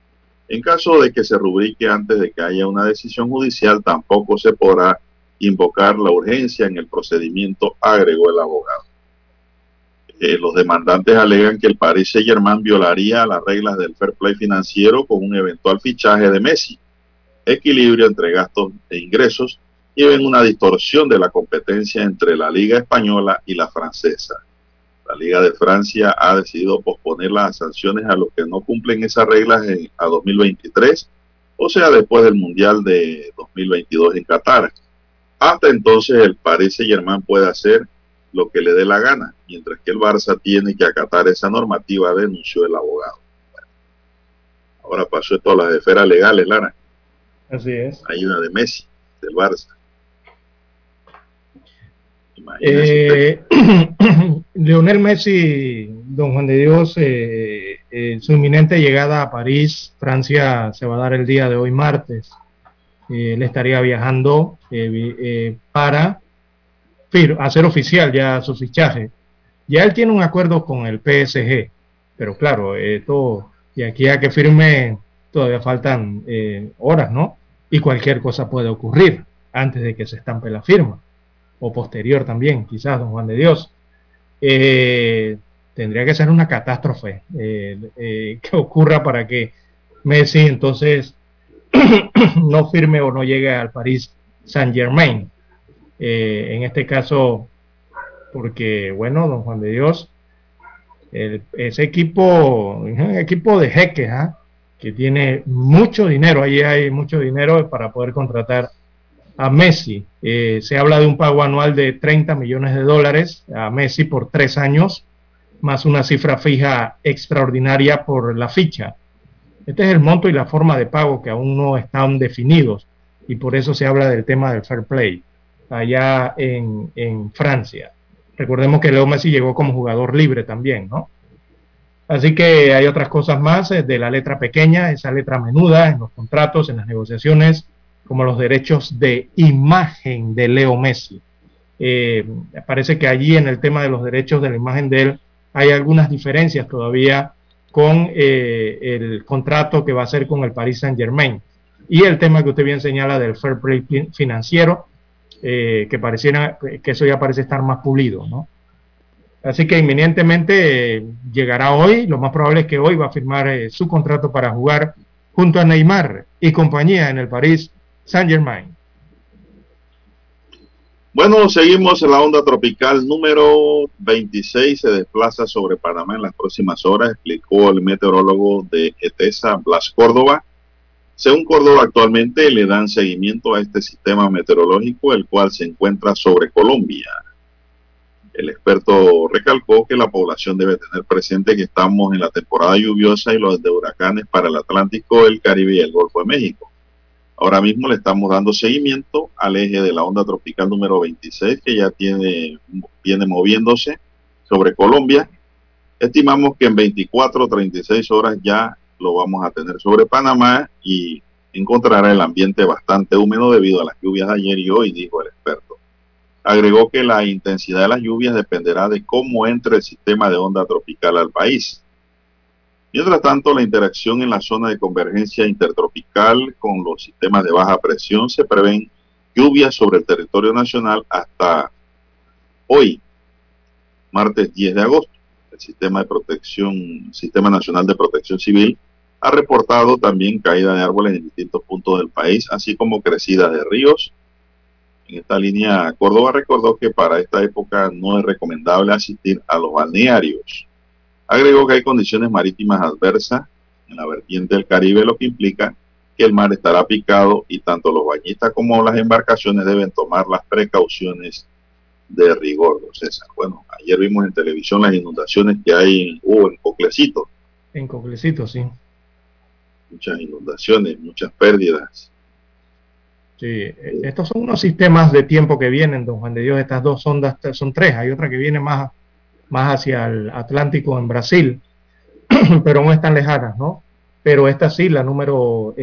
En caso de que se rubrique antes de que haya una decisión judicial, tampoco se podrá invocar la urgencia en el procedimiento, agregó el abogado. Eh, los demandantes alegan que el Paris Saint-Germain violaría las reglas del fair play financiero con un eventual fichaje de Messi, equilibrio entre gastos e ingresos y ven una distorsión de la competencia entre la Liga Española y la francesa. La Liga de Francia ha decidido posponer las sanciones a los que no cumplen esas reglas en, a 2023, o sea, después del Mundial de 2022 en Qatar. Hasta entonces el Paris Saint-Germain puede hacer lo que le dé la gana, mientras que el Barça tiene que acatar esa normativa, denunció el abogado. ahora pasó esto a las esferas legales, Lara. Así es. Hay una de Messi, del Barça. Eh, (clears throat) Leonel Messi, don Juan de Dios, eh, eh, su inminente llegada a París, Francia, se va a dar el día de hoy martes. Eh, él estaría viajando para hacer oficial ya su fichaje. Ya él tiene un acuerdo con el PSG, pero claro, esto, y aquí a que firme todavía faltan horas, ¿no? Y cualquier cosa puede ocurrir antes de que se estampe la firma o posterior también, quizás, don Juan de Dios, eh, tendría que ser una catástrofe eh, eh, que ocurra para que Messi entonces (clears throat) no firme o no llegue al París Saint Germain. En este caso, porque, bueno, don Juan de Dios, ese equipo, (laughs) un equipo de jeques, ¿ah? que tiene mucho dinero, ahí hay mucho dinero para poder contratar a Messi. Eh, se habla de un pago anual de 30 millones de dólares a Messi por tres años, más una cifra fija extraordinaria por la ficha. Este es el monto y la forma de pago que aún no están definidos y por eso se habla del tema del fair play allá en, en Francia. Recordemos que Leo Messi llegó como jugador libre también, ¿no? Así que hay otras cosas más eh, de la letra pequeña, esa letra menuda en los contratos, en las negociaciones como los derechos de imagen de Leo Messi. Eh, parece que allí en el tema de los derechos de la imagen de él hay algunas diferencias todavía con eh, el contrato que va a hacer con el Paris Saint Germain. Y el tema que usted bien señala del fair play financiero, eh, que pareciera que eso ya parece estar más pulido, ¿no? Así que inminentemente llegará hoy, lo más probable es que hoy va a firmar su contrato para jugar junto a Neymar y compañía en el París Saint Germain. Bueno, seguimos en la onda tropical número 26, se desplaza sobre Panamá en las próximas horas, explicó el meteorólogo de ETESA, Blas Córdoba. Según Córdoba, actualmente le dan seguimiento a este sistema meteorológico, el cual se encuentra sobre Colombia. El experto recalcó que la población debe tener presente que estamos en la temporada lluviosa y los de huracanes para el Atlántico, el Caribe y el Golfo de México. Ahora mismo le estamos dando seguimiento al eje de la onda tropical número 26 que ya tiene, viene moviéndose sobre Colombia. Estimamos que en 24 o 36 horas ya lo vamos a tener sobre Panamá y encontrará el ambiente bastante húmedo debido a las lluvias de ayer y hoy, dijo el experto. Agregó que la intensidad de las lluvias dependerá de cómo entre el sistema de onda tropical al país. Mientras tanto, la interacción en la zona de convergencia intertropical con los sistemas de baja presión se prevén lluvias sobre el territorio nacional hasta hoy, martes 10 de agosto. El sistema de protección, Sistema Nacional de Protección Civil, ha reportado también caída de árboles en distintos puntos del país, así como crecidas de ríos. En esta línea, Córdoba recordó que para esta época no es recomendable asistir a los balnearios. Agregó que hay condiciones marítimas adversas en la vertiente del Caribe, lo que implica que el mar estará picado y tanto los bañistas como las embarcaciones deben tomar las precauciones de rigor, César. Bueno, ayer vimos en televisión las inundaciones que hay en, uh, en Coclecito. En Coclecito, sí. Muchas inundaciones, muchas pérdidas. Sí, eh, estos son unos sistemas de tiempo que vienen, don Juan de Dios. Estas dos ondas son tres, hay otra que viene más más hacia el Atlántico en Brasil, (clears throat) pero no están lejanas, ¿no? Pero esta sí, la número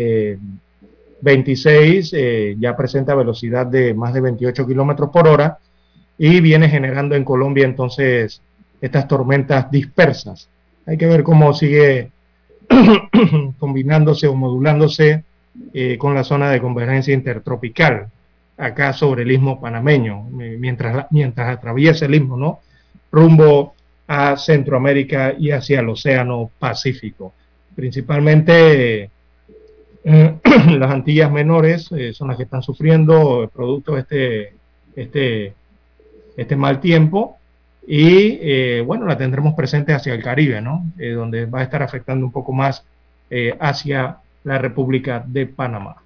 26, eh, eh, ya presenta velocidad de más de 28 kilómetros por hora y viene generando en Colombia entonces estas tormentas dispersas. Hay que ver cómo sigue (coughs) combinándose o modulándose eh, con la zona de convergencia intertropical, acá sobre el istmo panameño, mientras, mientras atraviesa el istmo, ¿no? Rumbo a Centroamérica y hacia el Océano Pacífico. Principalmente eh, (clears throat) las Antillas menores eh, son las que están sufriendo producto de este, este, este mal tiempo y eh, bueno, la tendremos presente hacia el Caribe, ¿no? donde va a estar afectando un poco más hacia la República de Panamá.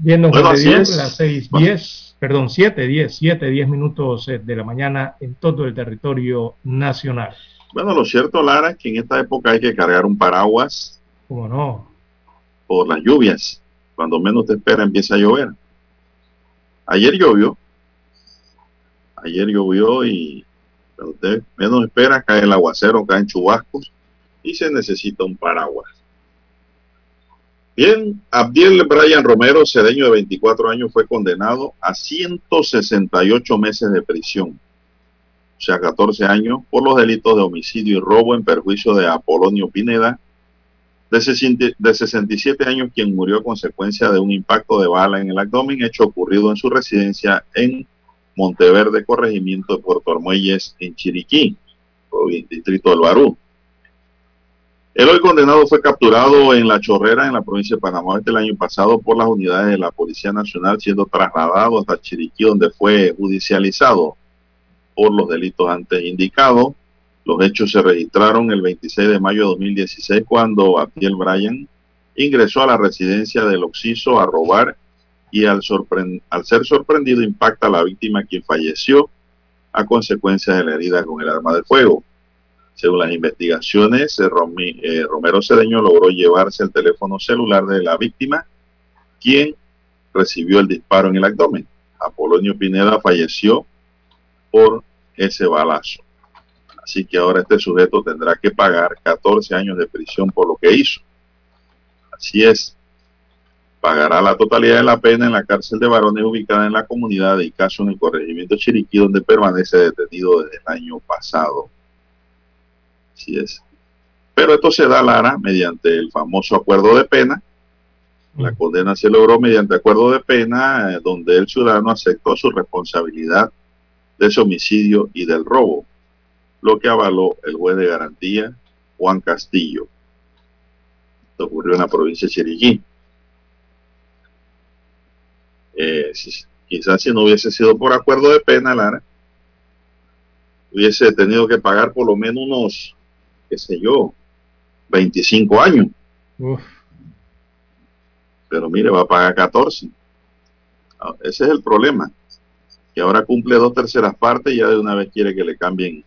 Bien, don Bueno, las 6, 10, perdón, 7, 10, 7, 10 minutos eh, de la mañana en todo el territorio nacional. Bueno, lo cierto, Lara, es que en esta época hay que cargar un paraguas ¿Cómo no? por las lluvias. Cuando menos te espera empieza a llover. Ayer llovió. Ayer llovió y menos espera cae el aguacero, caen chubascos y se necesita un paraguas. Bien, Abdiel Brian Romero, cedeño de 24 años, fue condenado a 168 meses de prisión, o sea, 14 años, por los delitos de homicidio y robo en perjuicio de Apolonio Pineda, de 60 de 67 años, quien murió a consecuencia de un impacto de bala en el abdomen, hecho ocurrido en su residencia en Monteverde, corregimiento de Puerto Armuelles, en Chiriquí, distrito del Barú. El hoy condenado fue capturado en La Chorrera, en la provincia de Panamá, Oeste, el año pasado por las unidades de la Policía Nacional, siendo trasladado hasta Chiriquí, donde fue judicializado por los delitos antes indicados. Los hechos se registraron el 26 de mayo de 2016, cuando Abdiel Bryan ingresó a la residencia del Oxiso a robar y al, al ser sorprendido impacta a la víctima, quien falleció a consecuencia de la herida con el arma de fuego. Según las investigaciones, eh, eh, Romero Cedeño logró llevarse el teléfono celular de la víctima, quien recibió el disparo en el abdomen. Apolonio Pineda falleció por ese balazo. Así que ahora este sujeto tendrá que pagar 14 años de prisión por lo que hizo. Así es. Pagará la totalidad de la pena en la cárcel de varones ubicada en la comunidad de Icaso en el corregimiento Chiriquí, donde permanece detenido desde el año pasado. Así es. Pero esto se da, Lara, mediante el famoso acuerdo de pena. La condena se logró mediante acuerdo de pena, eh, donde el ciudadano aceptó su responsabilidad de ese homicidio y del robo, lo que avaló el juez de garantía, Juan Castillo. Esto ocurrió en la provincia de Chiriquí. Eh, si- quizás si no hubiese sido por acuerdo de pena, Lara, hubiese tenido que pagar por lo menos unos, qué sé yo, 25 años. Uf. Pero mire, va a pagar 14. Ah, Ese es el problema. Que ahora cumple dos terceras partes y ya de una vez quiere que le cambien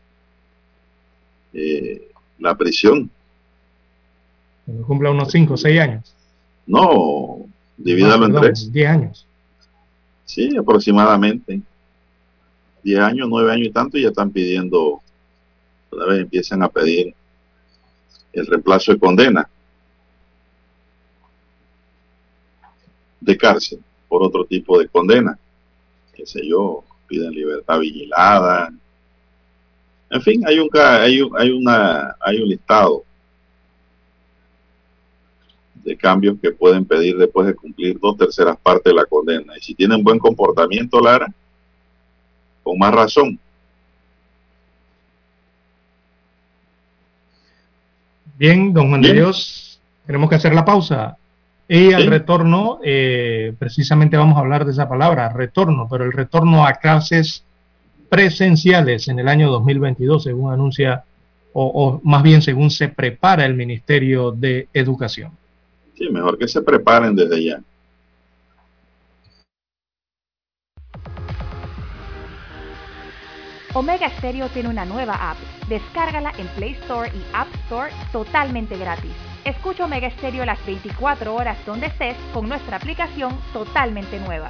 eh, la prisión. Cuando cumpla unos 5 o 6 años. No, divídalo Ah, en perdón, tres. 10 años. Sí, aproximadamente. 10 años, 9 años y tanto, y ya están pidiendo, una vez empiezan a pedir el reemplazo de condena de cárcel por otro tipo de condena. Qué sé yo, piden libertad vigilada. En fin, hay un, hay un, hay una, hay un listado de cambios que pueden pedir después de cumplir dos terceras partes de la condena. Y si tienen buen comportamiento, Lara, con más razón. Bien, don Juan de. Dios, tenemos que hacer la pausa. Y al Sí. retorno, eh, precisamente vamos a hablar de esa palabra, retorno, pero el retorno a clases presenciales en el año 2022, según anuncia, o, o más bien según se prepara el Ministerio de Educación. Sí, mejor que se preparen desde ya. Omega Stereo tiene una nueva app. Descárgala en Play Store y App Store totalmente gratis. Escucha Omega Stereo las 24 horas donde estés con nuestra aplicación totalmente nueva.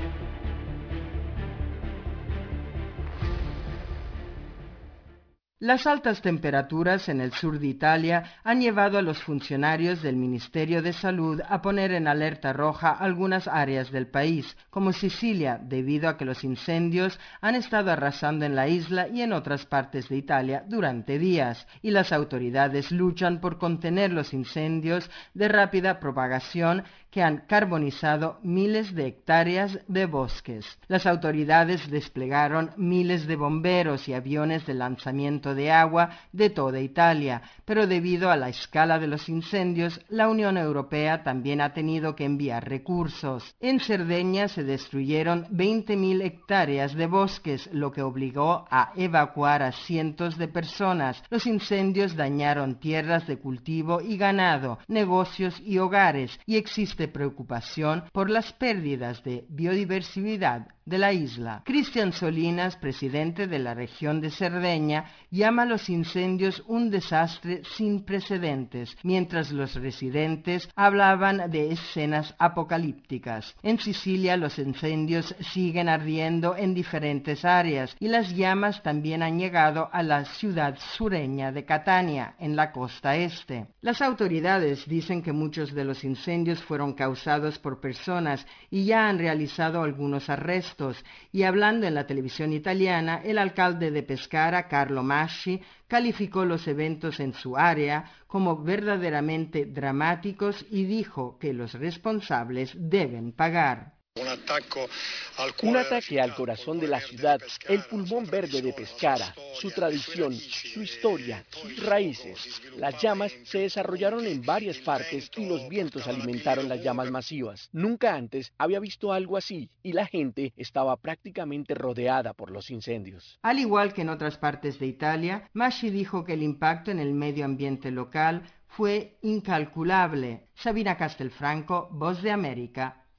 Las altas temperaturas en el sur de Italia han llevado a los funcionarios del Ministerio de Salud a poner en alerta roja algunas áreas del país, como Sicilia, debido a que los incendios han estado arrasando en la isla y en otras partes de Italia durante días, y las autoridades luchan por contener los incendios de rápida propagación que han carbonizado miles de hectáreas de bosques. Las autoridades desplegaron miles de bomberos y aviones de lanzamiento de agua de toda Italia, pero debido a la escala de los incendios, la Unión Europea también ha tenido que enviar recursos. En Cerdeña se destruyeron 20.000 hectáreas de bosques, lo que obligó a evacuar a cientos de personas. Los incendios dañaron tierras de cultivo y ganado, negocios y hogares, y preocupación por las pérdidas de biodiversidad de la isla. Cristian Solinas, presidente de la región de Cerdeña, llama a los incendios un desastre sin precedentes, mientras los residentes hablaban de escenas apocalípticas. En Sicilia los incendios siguen ardiendo en diferentes áreas y las llamas también han llegado a la ciudad sureña de Catania, en la costa este. Las autoridades dicen que muchos de los incendios fueron causados por personas y ya han realizado algunos arrestos y hablando en la televisión italiana, el alcalde de Pescara, Carlo Masci, calificó los eventos en su área como verdaderamente dramáticos y dijo que los responsables deben pagar. Un ataque al corazón de la ciudad, el pulmón verde de Pescara, su tradición, su historia, sus raíces. Las llamas se desarrollaron en varias partes y los vientos alimentaron las llamas masivas. Nunca antes había visto algo así y la gente estaba prácticamente rodeada por los incendios. Al igual que en otras partes de Italia, Masci dijo que el impacto en el medio ambiente local fue incalculable. Sabina Castelfranco, Voz de América,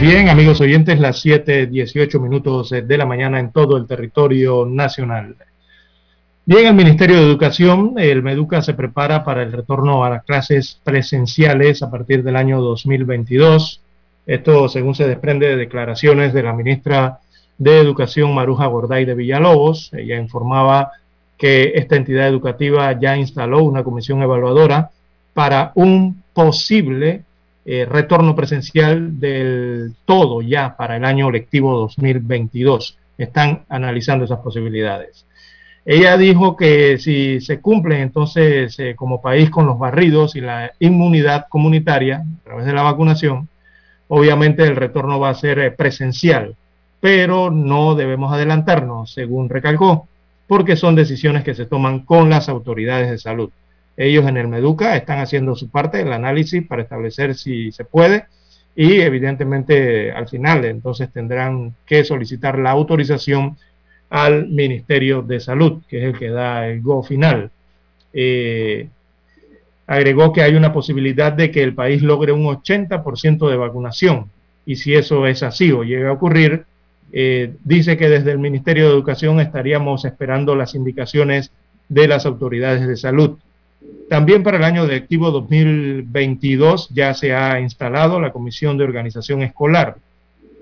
Bien, amigos oyentes, las 7:18 minutos de la mañana en todo el territorio nacional. Bien, el Ministerio de Educación, el MEDUCA, se prepara para el retorno a las clases presenciales a partir del año 2022. Esto, según se desprende de declaraciones de la ministra de Educación, Maruja Gorday de Villalobos. Ella informaba que esta entidad educativa ya instaló una comisión evaluadora para un posible eh, retorno presencial del todo ya para el año lectivo 2022. Están analizando esas posibilidades. Ella dijo que si se cumplen entonces eh, como país con los barridos y la inmunidad comunitaria a través de la vacunación, obviamente el retorno va a ser eh, presencial, pero no debemos adelantarnos, según recalcó, porque son decisiones que se toman con las autoridades de salud. Ellos en el Meduca están haciendo su parte del análisis para establecer si se puede y evidentemente al final entonces tendrán que solicitar la autorización al Ministerio de Salud, que es el que da el go final. Eh, agregó que hay una posibilidad de que el país logre un 80% de vacunación y si eso es así o llega a ocurrir, eh, dice que desde el Ministerio de Educación estaríamos esperando las indicaciones de las autoridades de salud. También para el año lectivo 2022 ya se ha instalado la Comisión de Organización Escolar.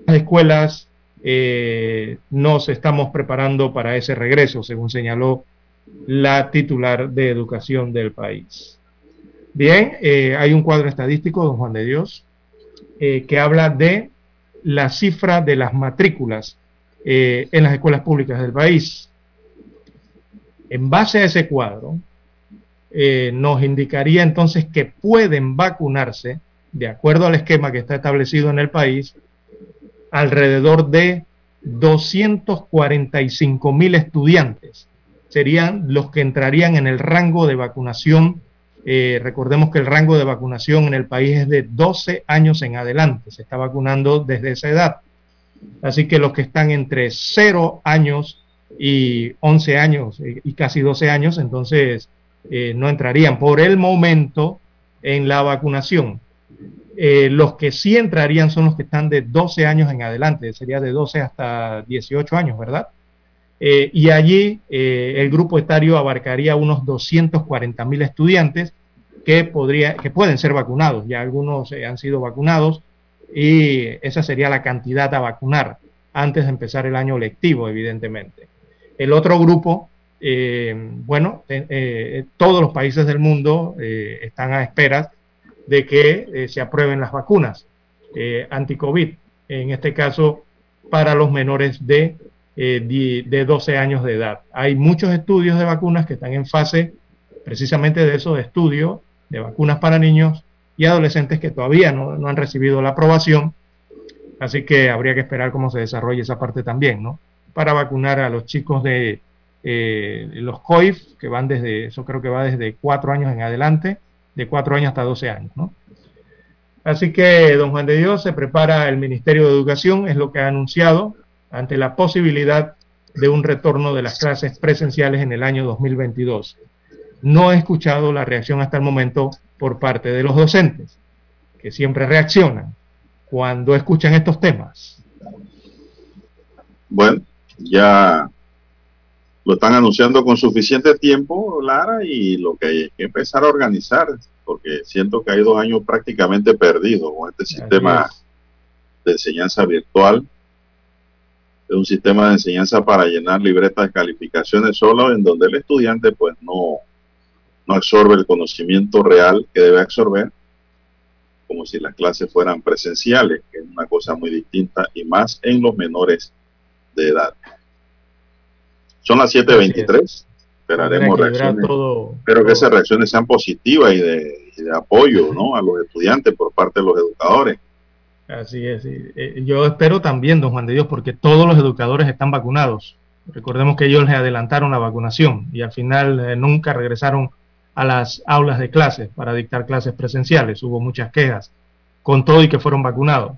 Las escuelas eh, nos estamos preparando para ese regreso, según señaló la titular de educación del país. Bien, eh, hay un cuadro estadístico, don Juan de Dios, eh, que habla de la cifra de las matrículas en las escuelas públicas del país. En base a ese cuadro, nos indicaría entonces que pueden vacunarse, de acuerdo al esquema que está establecido en el país, alrededor de 245 mil estudiantes. Serían los que entrarían en el rango de vacunación. Eh, recordemos que el rango de vacunación en el país es de 12 años en adelante. Se está vacunando desde esa edad. Así que los que están entre 0 años y 11 años eh, y casi 12 años, entonces eh, no entrarían por el momento en la vacunación. Eh, los que sí entrarían son los que están de 12 años en adelante, sería de 12 hasta 18 años, ¿verdad? Eh, y allí el grupo etario abarcaría unos 240 mil estudiantes que, podría, que pueden ser vacunados. Ya algunos han sido vacunados y esa sería la cantidad a vacunar antes de empezar el año lectivo, evidentemente. El otro grupo, bueno, todos los países del mundo están a esperas de que eh, se aprueben las vacunas eh, anti-COVID, en este caso para los menores de, eh, de 12 años de edad. Hay muchos estudios de vacunas que están en fase precisamente de eso, de estudio de vacunas para niños y adolescentes que todavía no, no han recibido la aprobación, así que habría que esperar cómo se desarrolle esa parte también, ¿no? Para vacunar a los chicos de los COIF, que van desde, eso creo que va desde cuatro años en adelante, de cuatro años hasta 12 años. ¿no? Así que, don Juan de Dios, se prepara el Ministerio de Educación, es lo que ha anunciado, ante la posibilidad de un retorno de las clases presenciales en el año 2022. No he escuchado la reacción hasta el momento por parte de los docentes, que siempre reaccionan cuando escuchan estos temas. Bueno, ya lo están anunciando con suficiente tiempo, Lara, y lo que hay que empezar a organizar, porque siento que hay dos años prácticamente perdidos con este sistema de enseñanza virtual. Es un sistema de enseñanza para llenar libretas de calificaciones solo, en donde el estudiante pues no, no absorbe el conocimiento real que debe absorber, como si las clases fueran presenciales, que es una cosa muy distinta y más en los menores de edad. Son las 7.23. Esperaremos reacciones. Espero que esas reacciones sean positivas y de, apoyo ¿no? a los estudiantes por parte de los educadores. Así es. Eh, yo espero también, don Juan de Dios, porque todos los educadores están vacunados. Recordemos que ellos les adelantaron la vacunación y al final eh, nunca regresaron a las aulas de clases para dictar clases presenciales. Hubo muchas quejas con todo y que fueron vacunados.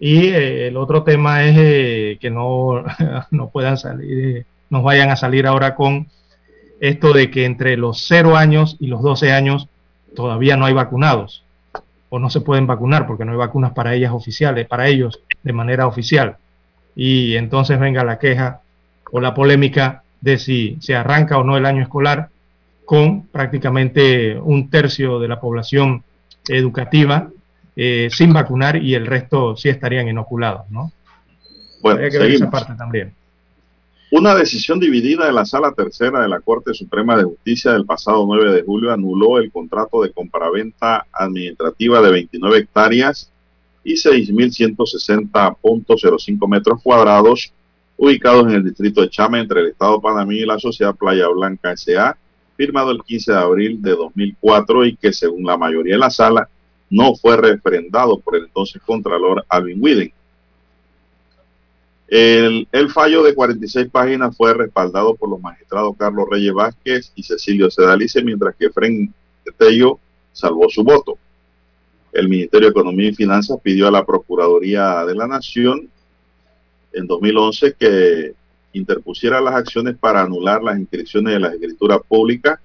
Y eh, el otro tema es que no, (laughs) no puedan salir nos vayan a salir ahora con esto de que entre los 0 años y los 12 años todavía no hay vacunados o no se pueden vacunar porque no hay vacunas para ellas oficiales, para ellos de manera oficial. Y entonces venga la queja o la polémica de si se arranca o no el año escolar con prácticamente un tercio de la población educativa eh, sin vacunar y el resto sí estarían inoculados, ¿no? Bueno, que ver esa parte también. Una decisión dividida de la Sala Tercera de la Corte Suprema de Justicia del pasado 9 de julio anuló el contrato de compraventa administrativa de 29 hectáreas y 6.160.05 metros cuadrados ubicados en el distrito de Chame entre el Estado Panamí y la Sociedad Playa Blanca S.A., firmado el 15 de abril de 2004 y que según la mayoría de la sala no fue refrendado por el entonces Contralor Alvin Widen. El, fallo de 46 páginas fue respaldado por los magistrados Carlos Reyes Vázquez y Cecilio Sedalice, mientras que Fren Tello salvó su voto. El Ministerio de Economía y Finanzas pidió a la Procuraduría de la Nación en 2011 que interpusiera las acciones para anular las inscripciones de las escrituras públicas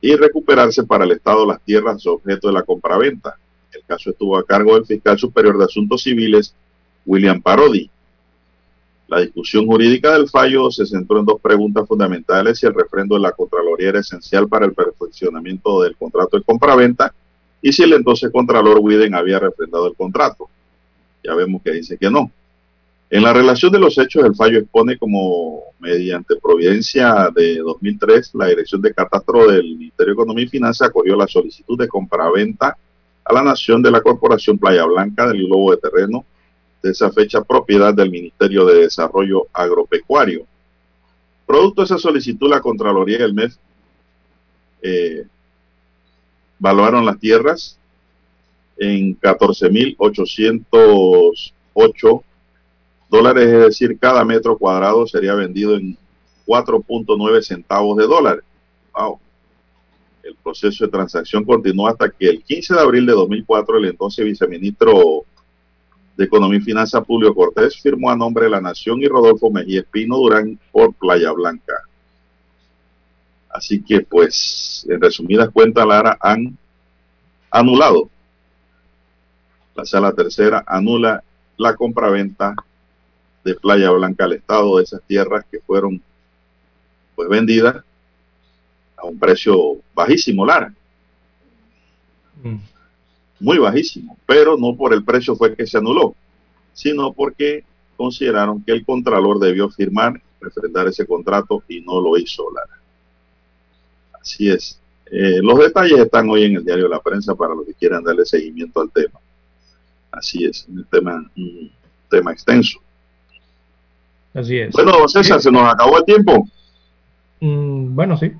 y recuperarse para el Estado las tierras objeto de la compraventa. El caso estuvo a cargo del fiscal superior de Asuntos Civiles, William Parodi. La discusión jurídica del fallo se centró en dos preguntas fundamentales si el refrendo de la Contraloría era esencial para el perfeccionamiento del contrato de compraventa y si el entonces Contralor Widen había refrendado el contrato. Ya vemos que dice que no. En la relación de los hechos, el fallo expone como mediante providencia de 2003, la Dirección de Catastro del Ministerio de Economía y Finanzas acogió la solicitud de compraventa a la nación de la Corporación Playa Blanca del globo de terreno de esa fecha propiedad del Ministerio de Desarrollo Agropecuario. Producto de esa solicitud, la Contraloría y el MEF eh, las tierras en 14.808 dólares, es decir, cada metro cuadrado sería vendido en 4.9 centavos de dólar. Wow. El proceso de transacción continuó hasta que el 15 de abril de 2004 el entonces viceministro de Economía y Finanzas, Julio Cortés, firmó a nombre de la Nación y Rodolfo Mejía Espino Durán por Playa Blanca. Así que, pues, en resumidas cuentas, Lara han anulado. La sala tercera anula la compraventa de Playa Blanca al Estado de esas tierras que fueron pues vendidas a un precio bajísimo, Lara. Mm muy bajísimo, pero no por el precio fue que se anuló, sino porque consideraron que el contralor debió firmar, refrendar ese contrato y no lo hizo. Lara. Así es. Eh, los detalles están hoy en el diario de la prensa para los que quieran darle seguimiento al tema. Así es, un tema, un tema extenso. Así es. Bueno, César, se nos acabó el tiempo. Mm, bueno, sí.